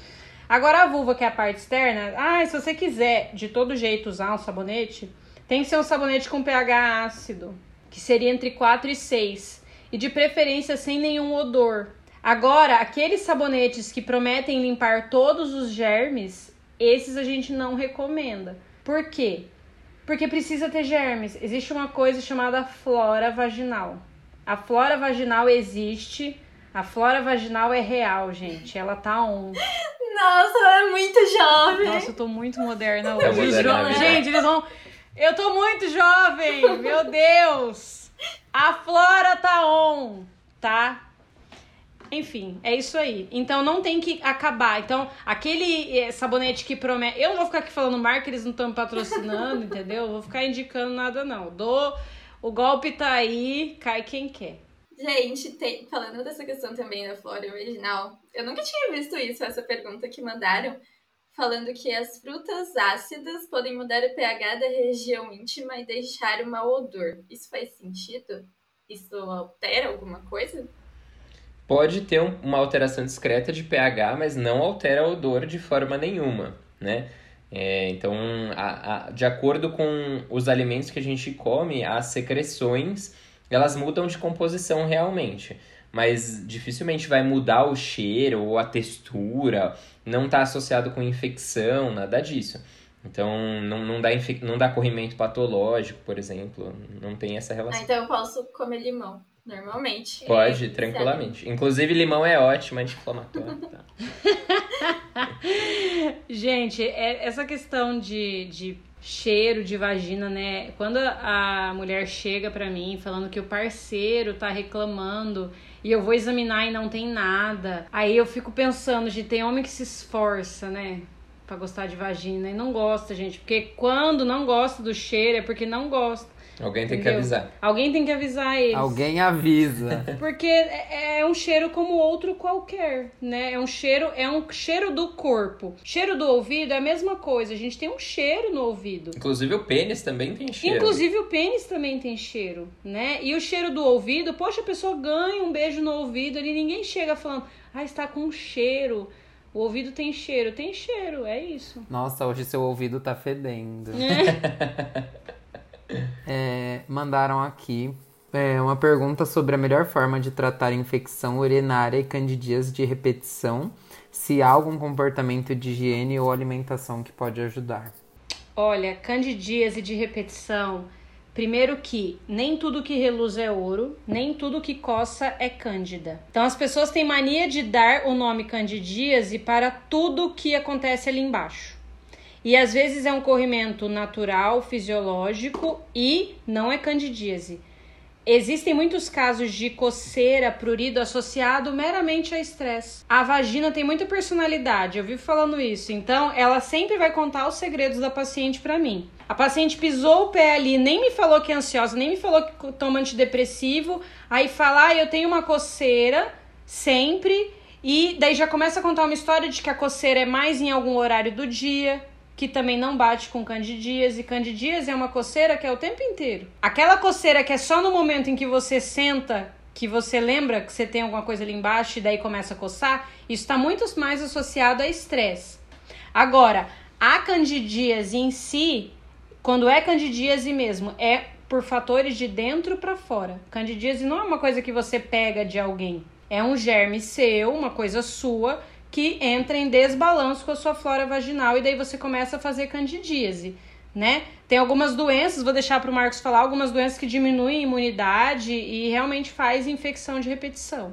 Agora a vulva, que é a parte externa, ah, se você quiser de todo jeito usar um sabonete, tem que ser um sabonete com pH ácido, que seria entre 4 e 6, e de preferência sem nenhum odor. Agora, aqueles sabonetes que prometem limpar todos os germes, esses a gente não recomenda. Por quê? Porque precisa ter germes. Existe uma coisa chamada flora vaginal. A flora vaginal existe, a flora vaginal é real, gente. Ela tá on. *laughs* Nossa, ela é muito jovem. Nossa, eu tô muito moderna hoje. moderna Gente, eles vão. Eu tô muito jovem, meu Deus! A Flora tá on, tá? Enfim, é isso aí. Então não tem que acabar. Então, aquele eh, sabonete que promete. Eu não vou ficar aqui falando marca, eles não estão patrocinando, *laughs* entendeu? Eu vou ficar indicando nada, não. Do... O golpe tá aí, cai quem quer. Gente, falando dessa questão também da flora original, eu nunca tinha visto isso, essa pergunta que mandaram, falando que as frutas ácidas podem mudar o pH da região íntima e deixar um mau odor. Isso faz sentido? Isso altera alguma coisa? Pode ter um, uma alteração discreta de pH, mas não altera o odor de forma nenhuma, né? É, então, a, a, de acordo com os alimentos que a gente come, as secreções elas mudam de composição realmente. Mas dificilmente vai mudar o cheiro ou a textura, não está associado com infecção, nada disso. Então, não, não, dá não dá corrimento patológico, por exemplo, não tem essa relação. Ah, então eu posso comer limão. Normalmente. Pode, é, tranquilamente. Inclusive, limão é ótimo anti-inflamatório. Tá? *laughs* Gente, é, essa questão de, de cheiro de vagina, né? Quando a mulher chega pra mim falando que o parceiro tá reclamando e eu vou examinar e não tem nada, aí eu fico pensando, de tem homem que se esforça, né? Pra gostar de vagina e não gosta, gente. Porque quando não gosta do cheiro é porque não gosta. Alguém tem Entendeu? que avisar. Alguém tem que avisar eles. Alguém avisa. *laughs* Porque é, é um cheiro como outro qualquer, né? É um cheiro, é um cheiro do corpo. Cheiro do ouvido é a mesma coisa. A gente tem um cheiro no ouvido. Inclusive o pênis também tem cheiro. Inclusive o pênis também tem cheiro, né? E o cheiro do ouvido, poxa, a pessoa ganha um beijo no ouvido ali, ninguém chega falando, ah, está com um cheiro. O ouvido tem cheiro, tem cheiro, é isso. Nossa, hoje seu ouvido tá fedendo. É. *laughs* É, mandaram aqui é, uma pergunta sobre a melhor forma de tratar infecção urinária e candidíase de repetição. Se há algum comportamento de higiene ou alimentação que pode ajudar. Olha, candidíase de repetição. Primeiro que nem tudo que reluz é ouro, nem tudo que coça é cândida. Então as pessoas têm mania de dar o nome candidíase para tudo que acontece ali embaixo. E às vezes é um corrimento natural, fisiológico e não é candidíase. Existem muitos casos de coceira, prurido associado meramente a estresse. A vagina tem muita personalidade, eu vivo falando isso. Então, ela sempre vai contar os segredos da paciente para mim. A paciente pisou o pé ali, nem me falou que é ansiosa, nem me falou que toma antidepressivo, aí fala: "Ah, eu tenho uma coceira sempre". E daí já começa a contar uma história de que a coceira é mais em algum horário do dia, que também não bate com candidíase. Candidíase é uma coceira que é o tempo inteiro. Aquela coceira que é só no momento em que você senta, que você lembra que você tem alguma coisa ali embaixo e daí começa a coçar, isso está muito mais associado a estresse. Agora, a candidíase em si, quando é candidíase mesmo, é por fatores de dentro para fora. Candidíase não é uma coisa que você pega de alguém. É um germe seu, uma coisa sua, que entra em desbalanço com a sua flora vaginal e daí você começa a fazer candidíase, né? Tem algumas doenças, vou deixar para o Marcos falar, algumas doenças que diminuem a imunidade e realmente faz infecção de repetição.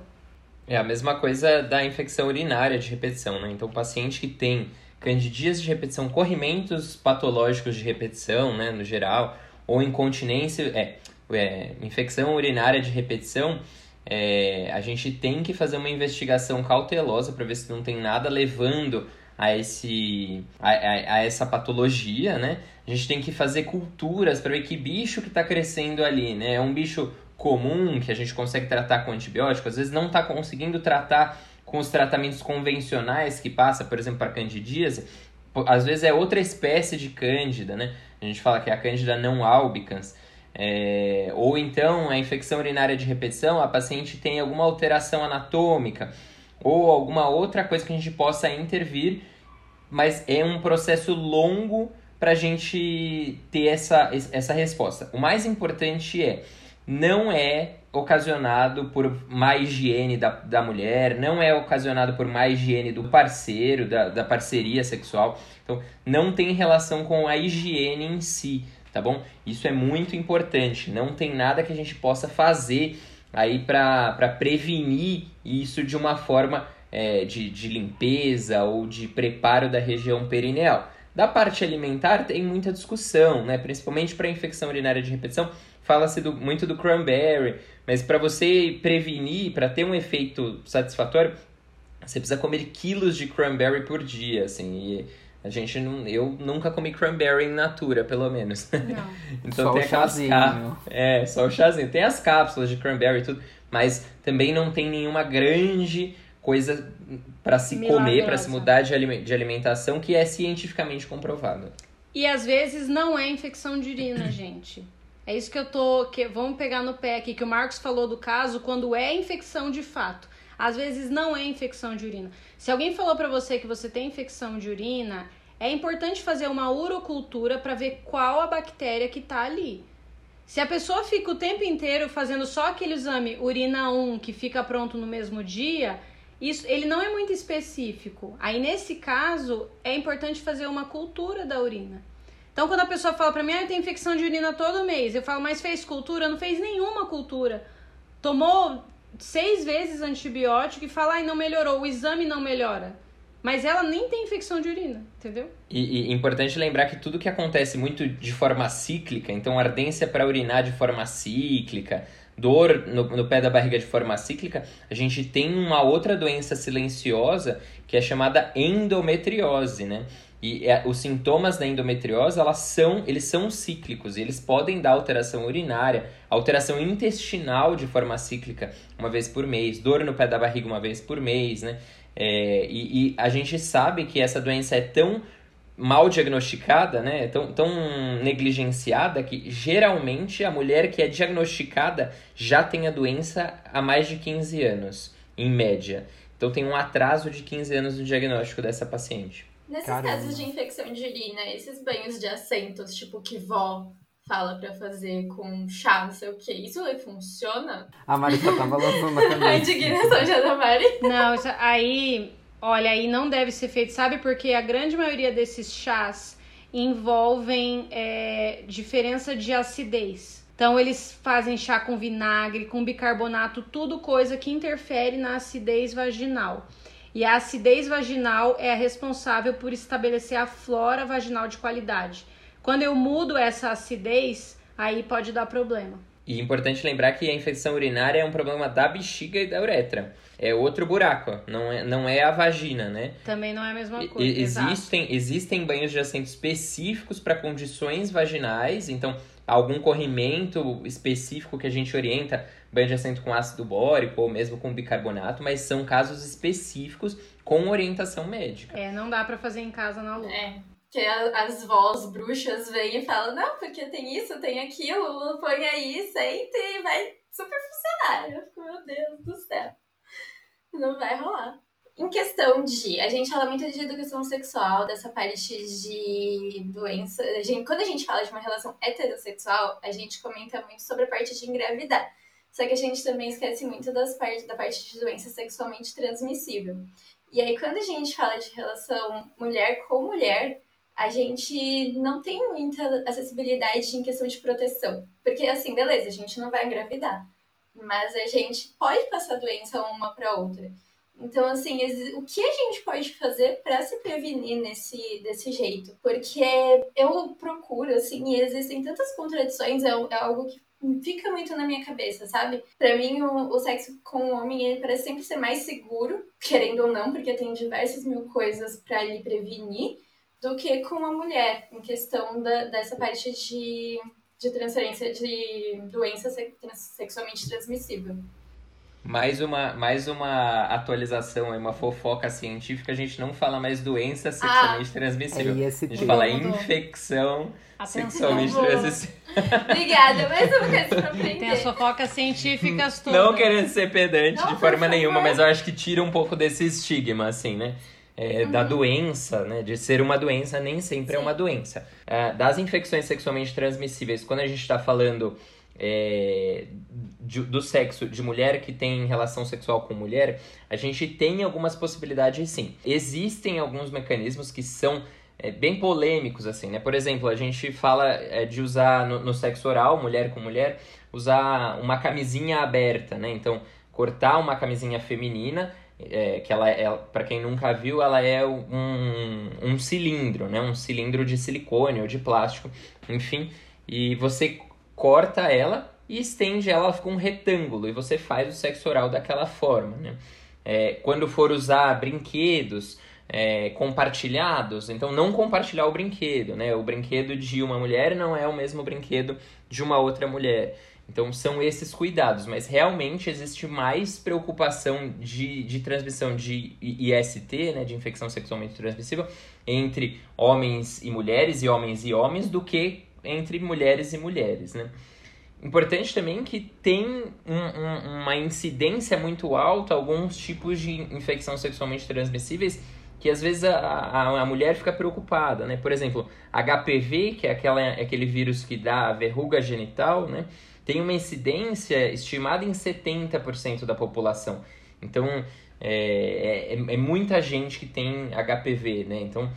É a mesma coisa da infecção urinária de repetição, né? Então, o paciente que tem candidíase de repetição, corrimentos patológicos de repetição, né, no geral, ou incontinência, é, é infecção urinária de repetição, é, a gente tem que fazer uma investigação cautelosa para ver se não tem nada levando a, esse, a, a, a, essa patologia, né? A gente tem que fazer culturas para ver que bicho que está crescendo ali, né? É um bicho comum que a gente consegue tratar com antibiótico, às vezes não está conseguindo tratar com os tratamentos convencionais que passa, por exemplo, para candidíase, às vezes é outra espécie de cândida, né? A gente fala que é a cândida não albicans. É, ou então a infecção urinária de repetição, a paciente tem alguma alteração anatômica ou alguma outra coisa que a gente possa intervir, mas é um processo longo para a gente ter essa, essa resposta. O mais importante é, não é ocasionado por má higiene da, da mulher, não é ocasionado por má higiene do parceiro, da, da parceria sexual. Então, não tem relação com a higiene em si tá bom? Isso é muito importante. Não tem nada que a gente possa fazer aí para prevenir isso de uma forma é, de, de limpeza ou de preparo da região perineal. Da parte alimentar tem muita discussão, né? principalmente para infecção urinária de repetição. Fala-se muito do cranberry, mas para você prevenir, para ter um efeito satisfatório, você precisa comer quilos de cranberry por dia, assim. E a gente não, eu nunca comi cranberry in natura, pelo menos. Não. *laughs* então só tem aquelas cápsulas. É, só o chazinho. Tem as cápsulas de cranberry e tudo, mas também não tem nenhuma grande coisa para se Milagrosa. comer, para se mudar de, de alimentação que é cientificamente comprovado. E às vezes não é infecção de urina, *clears throat* gente. É isso que eu tô. Que, vamos pegar no pé aqui, que o Marcos falou do caso quando é infecção de fato. Às vezes não é infecção de urina. Se alguém falou para você que você tem infecção de urina, é importante fazer uma urocultura para ver qual a bactéria que tá ali. Se a pessoa fica o tempo inteiro fazendo só aquele exame urina 1 que fica pronto no mesmo dia, isso ele não é muito específico. Aí nesse caso é importante fazer uma cultura da urina. Então quando a pessoa fala para mim, ah, eu tenho infecção de urina todo mês, eu falo, mas fez cultura? Não fez nenhuma cultura. tomou seis vezes antibiótico e fala, ai, não melhorou, o exame não melhora. Mas ela nem tem infecção de urina, entendeu? E, e importante lembrar que tudo que acontece muito de forma cíclica, então ardência para urinar de forma cíclica, dor no, no pé da barriga de forma cíclica, a gente tem uma outra doença silenciosa que é chamada endometriose, né? E é, os sintomas da endometriose, elas são, eles são cíclicos, eles podem dar alteração urinária, alteração intestinal de forma cíclica uma vez por mês, dor no pé da barriga uma vez por mês, né? É, e, e, a gente sabe que essa doença é tão mal diagnosticada, né? Tão, tão negligenciada que geralmente a mulher que é diagnosticada já tem a doença há mais de 15 anos, em média. Então tem um atraso de 15 anos no diagnóstico dessa paciente. Nesses Caramba. casos de infecção de urina, esses banhos de assentos, tipo que vó fala pra fazer com chá, não sei o que, isso funciona? A Mari só tava lançando a *laughs* cabeça. a indignação já da Mari. Não, isso, aí, olha, aí não deve ser feito, sabe? Porque a grande maioria desses chás envolvem é, diferença de acidez. Então eles fazem chá com vinagre, com bicarbonato, tudo coisa que interfere na acidez vaginal. E a acidez vaginal é a responsável por estabelecer a flora vaginal de qualidade. Quando eu mudo essa acidez, aí pode dar problema. E é importante lembrar que a infecção urinária é um problema da bexiga e da uretra. É outro buraco, não é, não é a vagina, né? Também não é a mesma coisa. E, existem, existem banhos de assento específicos para condições vaginais, então algum corrimento específico que a gente orienta banho de assento com ácido bórico ou mesmo com bicarbonato, mas são casos específicos com orientação médica. É, não dá para fazer em casa na lua. É. Que as vós bruxas vêm e falam, não, porque tem isso, tem aquilo, põe aí, sente e vai super funcionar. Eu fico, meu Deus do céu. Não vai rolar. Em questão de. A gente fala muito de educação sexual, dessa parte de doença. A gente, quando a gente fala de uma relação heterossexual, a gente comenta muito sobre a parte de engravidar. Só que a gente também esquece muito das parte, da parte de doença sexualmente transmissível. E aí, quando a gente fala de relação mulher com mulher, a gente não tem muita acessibilidade em questão de proteção. Porque, assim, beleza, a gente não vai engravidar. Mas a gente pode passar doença uma para outra. Então, assim, o que a gente pode fazer para se prevenir nesse, desse jeito? Porque eu procuro, assim, e existem tantas contradições, é, é algo que fica muito na minha cabeça, sabe? Para mim, o, o, sexo com o homem, ele parece sempre ser mais seguro, querendo ou não, porque tem diversas mil coisas para lhe prevenir, do que com a mulher, em questão da, dessa parte de, de transferência de doença sexualmente transmissível. Mais uma, mais uma atualização, uma fofoca científica, a gente não fala mais doença sexualmente ah, transmissível. É a gente fala infecção Atenção, sexualmente transmissível. Obrigada, mais uma coisa pra aprender. *laughs* Tem as fofocas científicas todas. Não querendo ser pedante não, de forma nenhuma, mas eu acho que tira um pouco desse estigma, assim, né? É, uhum. Da doença, né? De ser uma doença, nem sempre Sim. é uma doença. É, das infecções sexualmente transmissíveis, quando a gente está falando é, de, do sexo de mulher que tem relação sexual com mulher, a gente tem algumas possibilidades sim. Existem alguns mecanismos que são é, bem polêmicos, assim, né? Por exemplo, a gente fala é, de usar no, no, sexo oral, mulher com mulher, usar uma camisinha aberta, né? Então, cortar uma camisinha feminina, é, que ela é, para quem nunca viu, ela é um, um cilindro, né? Um cilindro de silicone ou de plástico, enfim, e você corta ela e estende ela, fica um retângulo e você faz o sexo oral daquela forma, né? É, quando for usar brinquedos é, compartilhados, então não compartilhar o brinquedo, né? O brinquedo de uma mulher não é o mesmo brinquedo de uma outra mulher. Então são esses cuidados, mas realmente existe mais preocupação de, de transmissão de IST, né, de infecção sexualmente transmissível, entre homens e mulheres e homens e homens do que entre mulheres e mulheres, né? Importante também que tem um, um, uma incidência muito alta alguns tipos de infecção sexualmente transmissíveis que às vezes a, a, a, mulher fica preocupada, né? Por exemplo, HPV, que é aquela, aquele vírus que dá a verruga genital, né? Tem uma incidência estimada em 70% da população. Então, é, é, é muita gente que tem HPV, né? Então, é,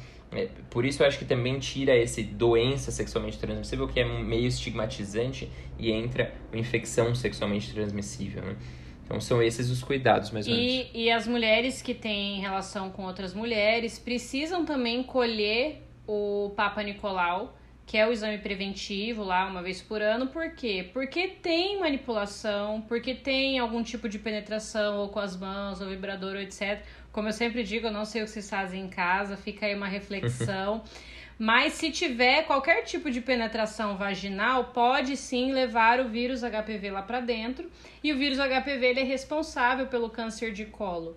por isso eu acho que também tira esse doença sexualmente transmissível, que é meio estigmatizante, e entra a infecção sexualmente transmissível, né? Então são esses os cuidados, mais ou menos. E, e as mulheres que têm relação com outras mulheres precisam também colher o Papa Nicolau, que é o exame preventivo lá uma vez por ano. Por quê? Porque tem manipulação, porque tem algum tipo de penetração ou com as mãos, ou vibrador, ou etc. Como eu sempre digo, eu não sei o que vocês fazem em casa, fica aí uma reflexão. *laughs* Mas se tiver qualquer tipo de penetração vaginal, pode sim levar o vírus HPV lá para dentro. E o vírus HPV ele é responsável pelo câncer de colo.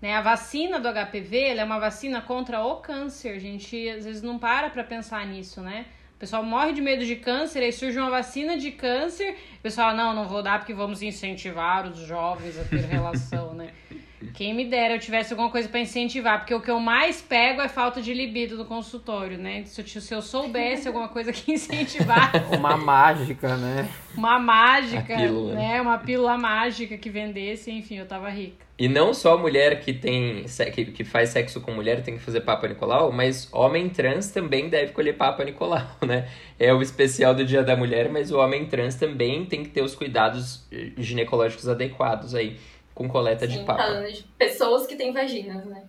Né? A vacina do HPV é uma vacina contra o câncer. A gente às vezes não para para pensar nisso, né? O pessoal morre de medo de câncer, aí surge uma vacina de câncer. O pessoal, não, não vou dar porque vamos incentivar os jovens a ter relação, né? *laughs* Quem me dera eu tivesse alguma coisa para incentivar, porque o que eu mais pego é falta de libido no consultório, né? Se eu, se eu soubesse alguma coisa que *laughs* incentivar. Uma mágica, né? Uma mágica, né? Uma pílula mágica que vendesse, enfim, eu tava rica. E não só mulher que tem que, que faz sexo com mulher tem que fazer Papa Nicolau, mas homem trans também deve colher Papa Nicolau, *laughs* né? É o especial do Dia da Mulher, mas o homem trans também tem que ter os cuidados ginecológicos adequados aí com coleta Sim, de papa. falando de pessoas que têm vaginas, né?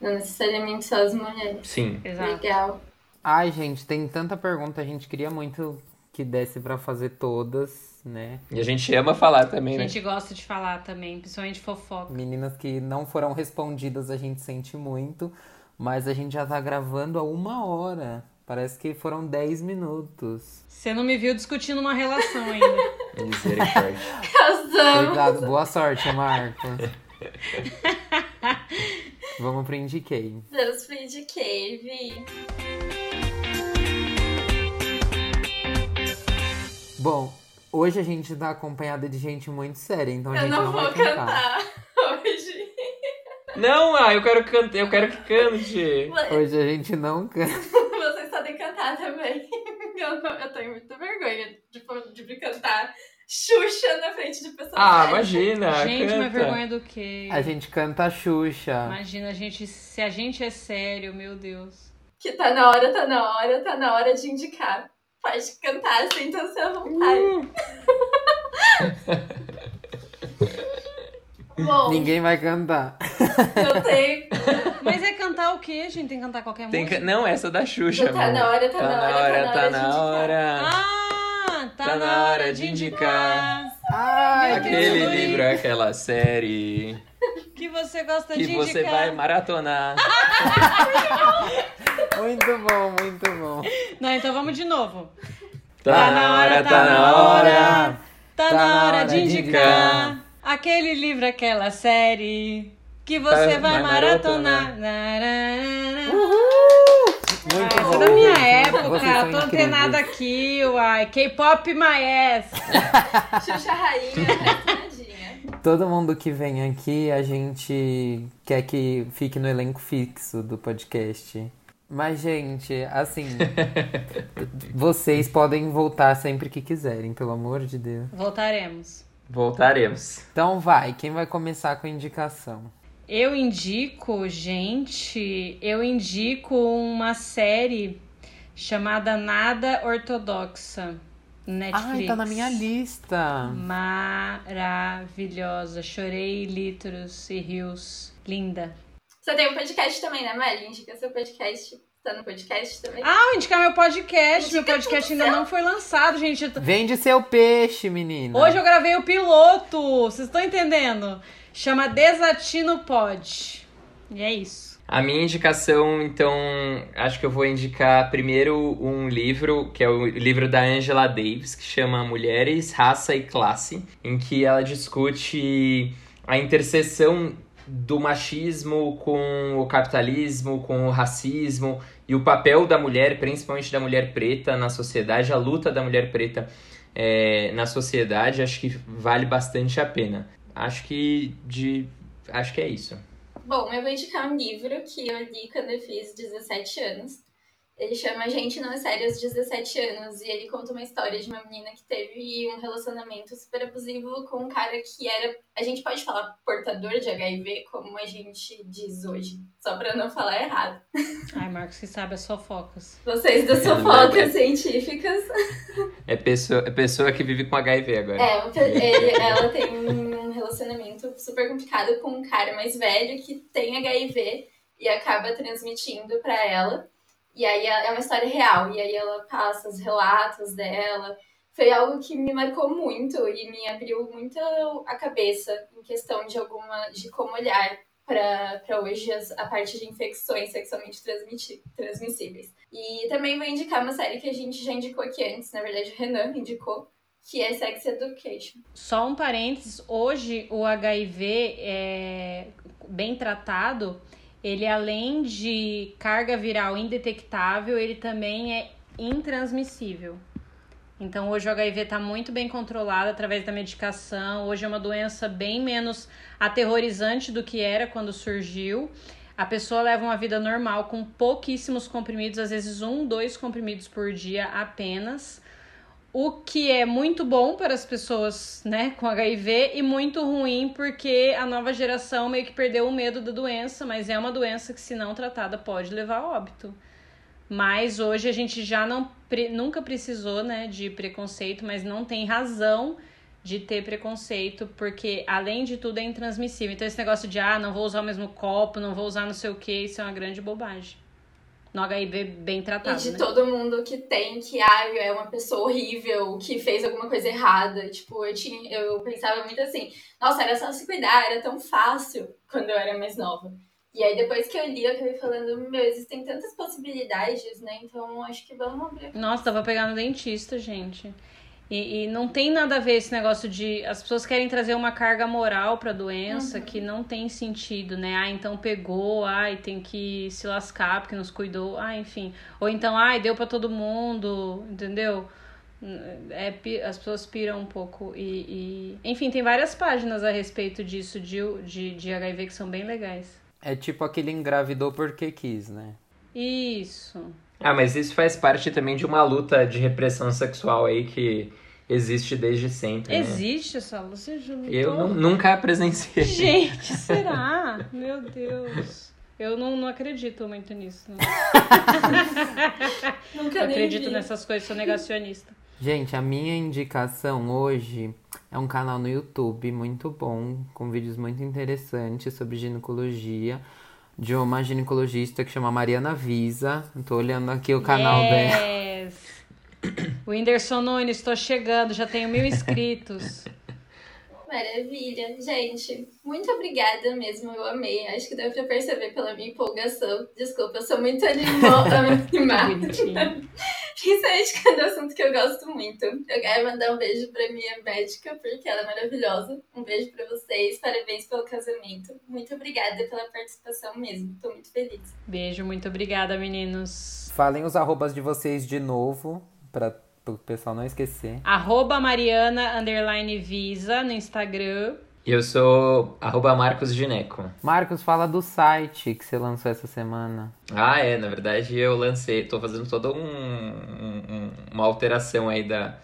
Não necessariamente só as mulheres. Sim. Exato. Legal. Ai, gente, tem tanta pergunta, a gente queria muito que desse pra fazer todas, né? E a gente ama falar também, A né? gente gosta de falar também, principalmente fofoca. Meninas que não foram respondidas, a gente sente muito, mas a gente já tá gravando há uma hora. Parece que foram 10 minutos. Você não me viu discutindo uma relação ainda. *laughs* Misericórdia. Casamos. Obrigado, boa sorte, Marco. *laughs* Vamos pro Indiquei. Deus Free de Cave. Bom, hoje a gente tá acompanhada de gente muito séria, então a Eu gente não não vou vai cantar. cantar *laughs* hoje. Não, ah, eu quero cantar, eu quero que cante. Hoje a gente não canta. *laughs* Vocês podem cantar também. Eu, não- eu tenho muita vergonha de, de cantar Xuxa na frente de pessoas. Ah, imagina, gente, canta. mas vergonha do quê? A gente canta Xuxa. Imagina, a gente, se a gente é sério, meu Deus. Que tá na hora, tá na hora, tá na hora de indicar. Pode cantar, sinta-se à vontade. *laughs* Bom, Ninguém vai cantar. eu tenho. Mas é cantar o quê, gente? Tem que cantar qualquer Tem música? que... Não, essa da Xuxa, Tá amor. na hora, tá na hora, tá na de hora. Ah, tá, Tá na hora de indicar. Aquele livro, aquela série Que você gosta que de você indicar. vai maratonar. *laughs* muito bom, muito bom. Não, então vamos de novo. Tá na hora, tá na hora. Tá, na hora de indicar. Aquele livro, aquela série que você Tá, vai vai maratonar. Nararara. Muito Ah, bom. é da minha época, são tô antenada aqui, uai. K-pop my ass. *laughs* *laughs* Xuxa Rainha, refinadinha. Todo mundo que vem aqui, a gente quer que fique no elenco fixo do podcast. Mas, gente, assim, *laughs* vocês podem voltar sempre que quiserem, pelo amor de Deus. Voltaremos. Voltaremos. Então vai, quem vai começar com a indicação? Eu indico, gente, eu indico uma série chamada Nada Ortodoxa. Netflix. Ai, tá na minha lista. Maravilhosa. Chorei litros e rios. Linda. Você tem um podcast também, né, Mari? Indica seu podcast. Tá no podcast também? Ah, vou indicar meu podcast. Indica meu podcast ainda não foi lançado, gente. Tô- Vende seu peixe, menina. Hoje eu gravei o piloto. Vocês estão entendendo? Chama Desatino Pod. E é isso. A minha indicação, então, acho que eu vou indicar primeiro um livro, que é o livro da Angela Davis, que chama Mulheres, Raça e Classe, em que ela discute a interseção do machismo com o capitalismo, com o racismo e o papel da mulher, principalmente da mulher preta na sociedade, a luta da mulher preta é, na sociedade, acho que vale bastante a pena. Acho que de, acho que é isso. Bom, eu vou indicar um livro que eu li quando eu fiz 17 anos, Ele chama Gente Não é Sério aos 17 anos e ele conta uma história de uma menina que teve um relacionamento super abusivo com um cara que era, a gente pode falar portador de HIV como a gente diz hoje, só pra não falar errado. *laughs* Ai, Marcos, você sabe as fofocas. Vocês das *laughs* fofocas científicas. É pessoa, é pessoa que vive com HIV agora. É, ele, ela tem um relacionamento super complicado com um cara mais velho que tem HIV e acaba transmitindo para ela. E aí é uma história real. E aí ela passa os relatos dela. Foi algo que me marcou muito e me abriu muito a cabeça em questão de alguma de como olhar para hoje as, a parte de infecções sexualmente transmissíveis. E também vou indicar uma série que a gente já indicou aqui antes, na verdade o Renan indicou, que é Sex Education. Só um parênteses, hoje o HIV é bem tratado, ele além de carga viral indetectável, ele também é intransmissível. Então hoje o HIV está muito bem controlado através da medicação. Hoje é uma doença bem menos aterrorizante do que era quando surgiu. A pessoa leva uma vida normal com pouquíssimos comprimidos, às vezes um, dois comprimidos por dia apenas o que é muito bom para as pessoas, né, com HIV e muito ruim porque a nova geração meio que perdeu o medo da doença, mas é uma doença que se não tratada pode levar a óbito. Mas hoje a gente já não nunca precisou, né, de preconceito, mas não tem razão de ter preconceito, porque além de tudo é intransmissível. Então esse negócio de ah, não vou usar o mesmo copo, não vou usar não sei o que, isso é uma grande bobagem no HIV bem tratado. E de né? todo mundo que tem, que ah, é uma pessoa horrível, que fez alguma coisa errada. Tipo, eu, tinha, eu pensava muito assim, nossa, era só se cuidar, era tão fácil quando eu era mais nova. E aí depois que eu li, eu acabei falando, meu, existem tantas possibilidades, né? Então acho que vamos abrir. Nossa, tava pegando dentista, gente. E, e, não tem nada a ver esse negócio de. As pessoas querem trazer uma carga moral pra doença uhum. que não tem sentido, né? Ah, então pegou, ai, tem que se lascar porque nos cuidou, ah, enfim. Ou então, ai, deu para todo mundo, entendeu? É, as pessoas piram um pouco. E, e, Enfim, tem várias páginas a respeito disso, de, de, de HIV, que são bem legais. É tipo aquele engravidou porque quis, né? Isso. Ah, mas isso faz parte também de uma luta de repressão sexual aí que existe desde sempre. Né? Existe essa luta? Você Eu nunca presenciei. Gente, *laughs* será? Meu Deus. Eu não, não acredito muito nisso. *laughs* nunca Eu acredito nessas coisas, sou negacionista. Gente, a minha indicação hoje é um canal no YouTube muito bom, com vídeos muito interessantes sobre ginecologia de uma ginecologista que chama Mariana Visa. Tô olhando aqui o canal yes. dela. O Whindersson Nunes, estou chegando, já tenho mil inscritos. *laughs* Maravilha. Gente, muito obrigada mesmo, eu amei. Acho que deu pra perceber pela minha empolgação. Desculpa, eu sou muito *laughs* animada. Principalmente quando é um assunto que eu gosto muito. Eu quero mandar um beijo pra minha médica, porque ela é maravilhosa. Um beijo pra vocês, parabéns pelo casamento. Muito obrigada pela participação mesmo. Tô muito feliz. Beijo, muito obrigada, meninos. Falem os arrobas de vocês de novo, pra pro pessoal não esquecer. Arroba Mariana underline Visa no Instagram. Eu sou arroba Marcos Gineco. Marcos, fala do site que você lançou essa semana. Ah, é, na verdade eu lancei, tô fazendo toda um, um, uma alteração aí da,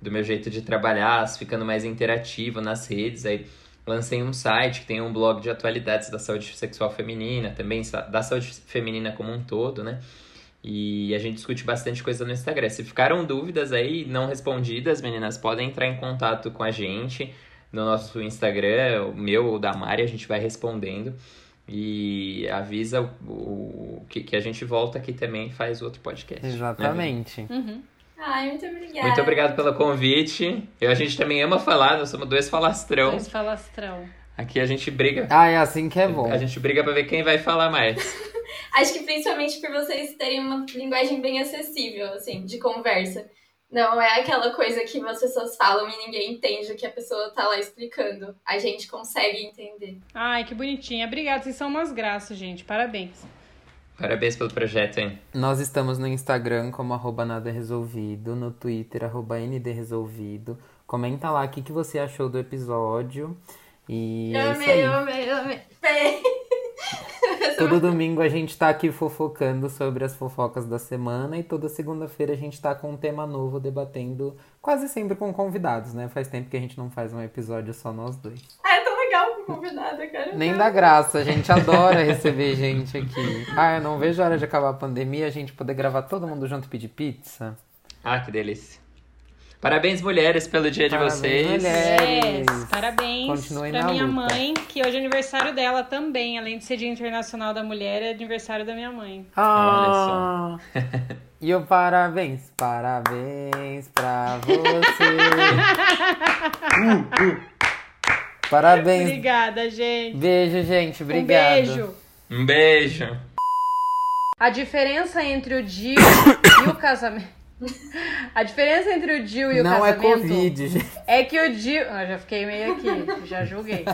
do meu jeito de trabalhar, ficando mais interativo nas redes, aí lancei um site que tem um blog de atualidades da saúde sexual feminina, também da saúde feminina como um todo, né? E a gente discute bastante coisa no Instagram. Se ficaram dúvidas aí não respondidas, meninas, podem entrar em contato com a gente no nosso Instagram, o meu ou da Mari, a gente vai respondendo. E avisa o, o que, que, a gente volta aqui também e faz outro podcast. Né, Exatamente. Né? Uhum. Ai, muito obrigada. Muito obrigado pelo convite. Eu, a gente também ama falar, nós somos dois falastrão. Dois falastrão. Aqui a gente briga. Ah, é assim que é bom. A gente briga pra ver quem vai falar mais. *laughs* Acho que principalmente por vocês terem uma linguagem bem acessível, assim, de conversa. Não é aquela coisa que as pessoas falam e ninguém entende o que a pessoa tá lá explicando. A gente consegue entender. Ai, que bonitinha. Obrigada, vocês são umas graças, gente. Parabéns. Parabéns pelo projeto, hein? Nós estamos no Instagram como arroba nada resolvido, no Twitter arroba ndresolvido. Comenta lá o que, que você achou do episódio. E eu é amei, eu amei, eu amei. *laughs* *laughs* Todo domingo a gente tá aqui fofocando sobre as fofocas da semana e toda segunda-feira a gente tá com um tema novo debatendo, quase sempre com convidados, né? Faz tempo que a gente não faz um episódio só nós dois. Ah, é tão legal com convidada, cara. Nem dá graça, a gente adora receber gente aqui. Ah, eu não vejo a hora de acabar a pandemia, a gente poder gravar todo mundo junto e pedir pizza. Ah, que delícia. Parabéns, mulheres, pelo dia Parabéns, de vocês. mulheres. Yes, parabéns Continuem pra na minha luta. mãe, que hoje é aniversário dela também. Além de ser Dia Internacional da Mulher, é aniversário da minha mãe. Ah, *laughs* e o parabéns, parabéns pra você. *laughs* Uh, uh. Parabéns. Obrigada, gente. Beijo, gente. Obrigado. Um beijo. Um beijo. A diferença entre o Dio *coughs* e o casamento. A diferença entre o Dio e o Não é casamento Covid, gente. é que o Dio. Ah, já fiquei meio aqui, já julguei.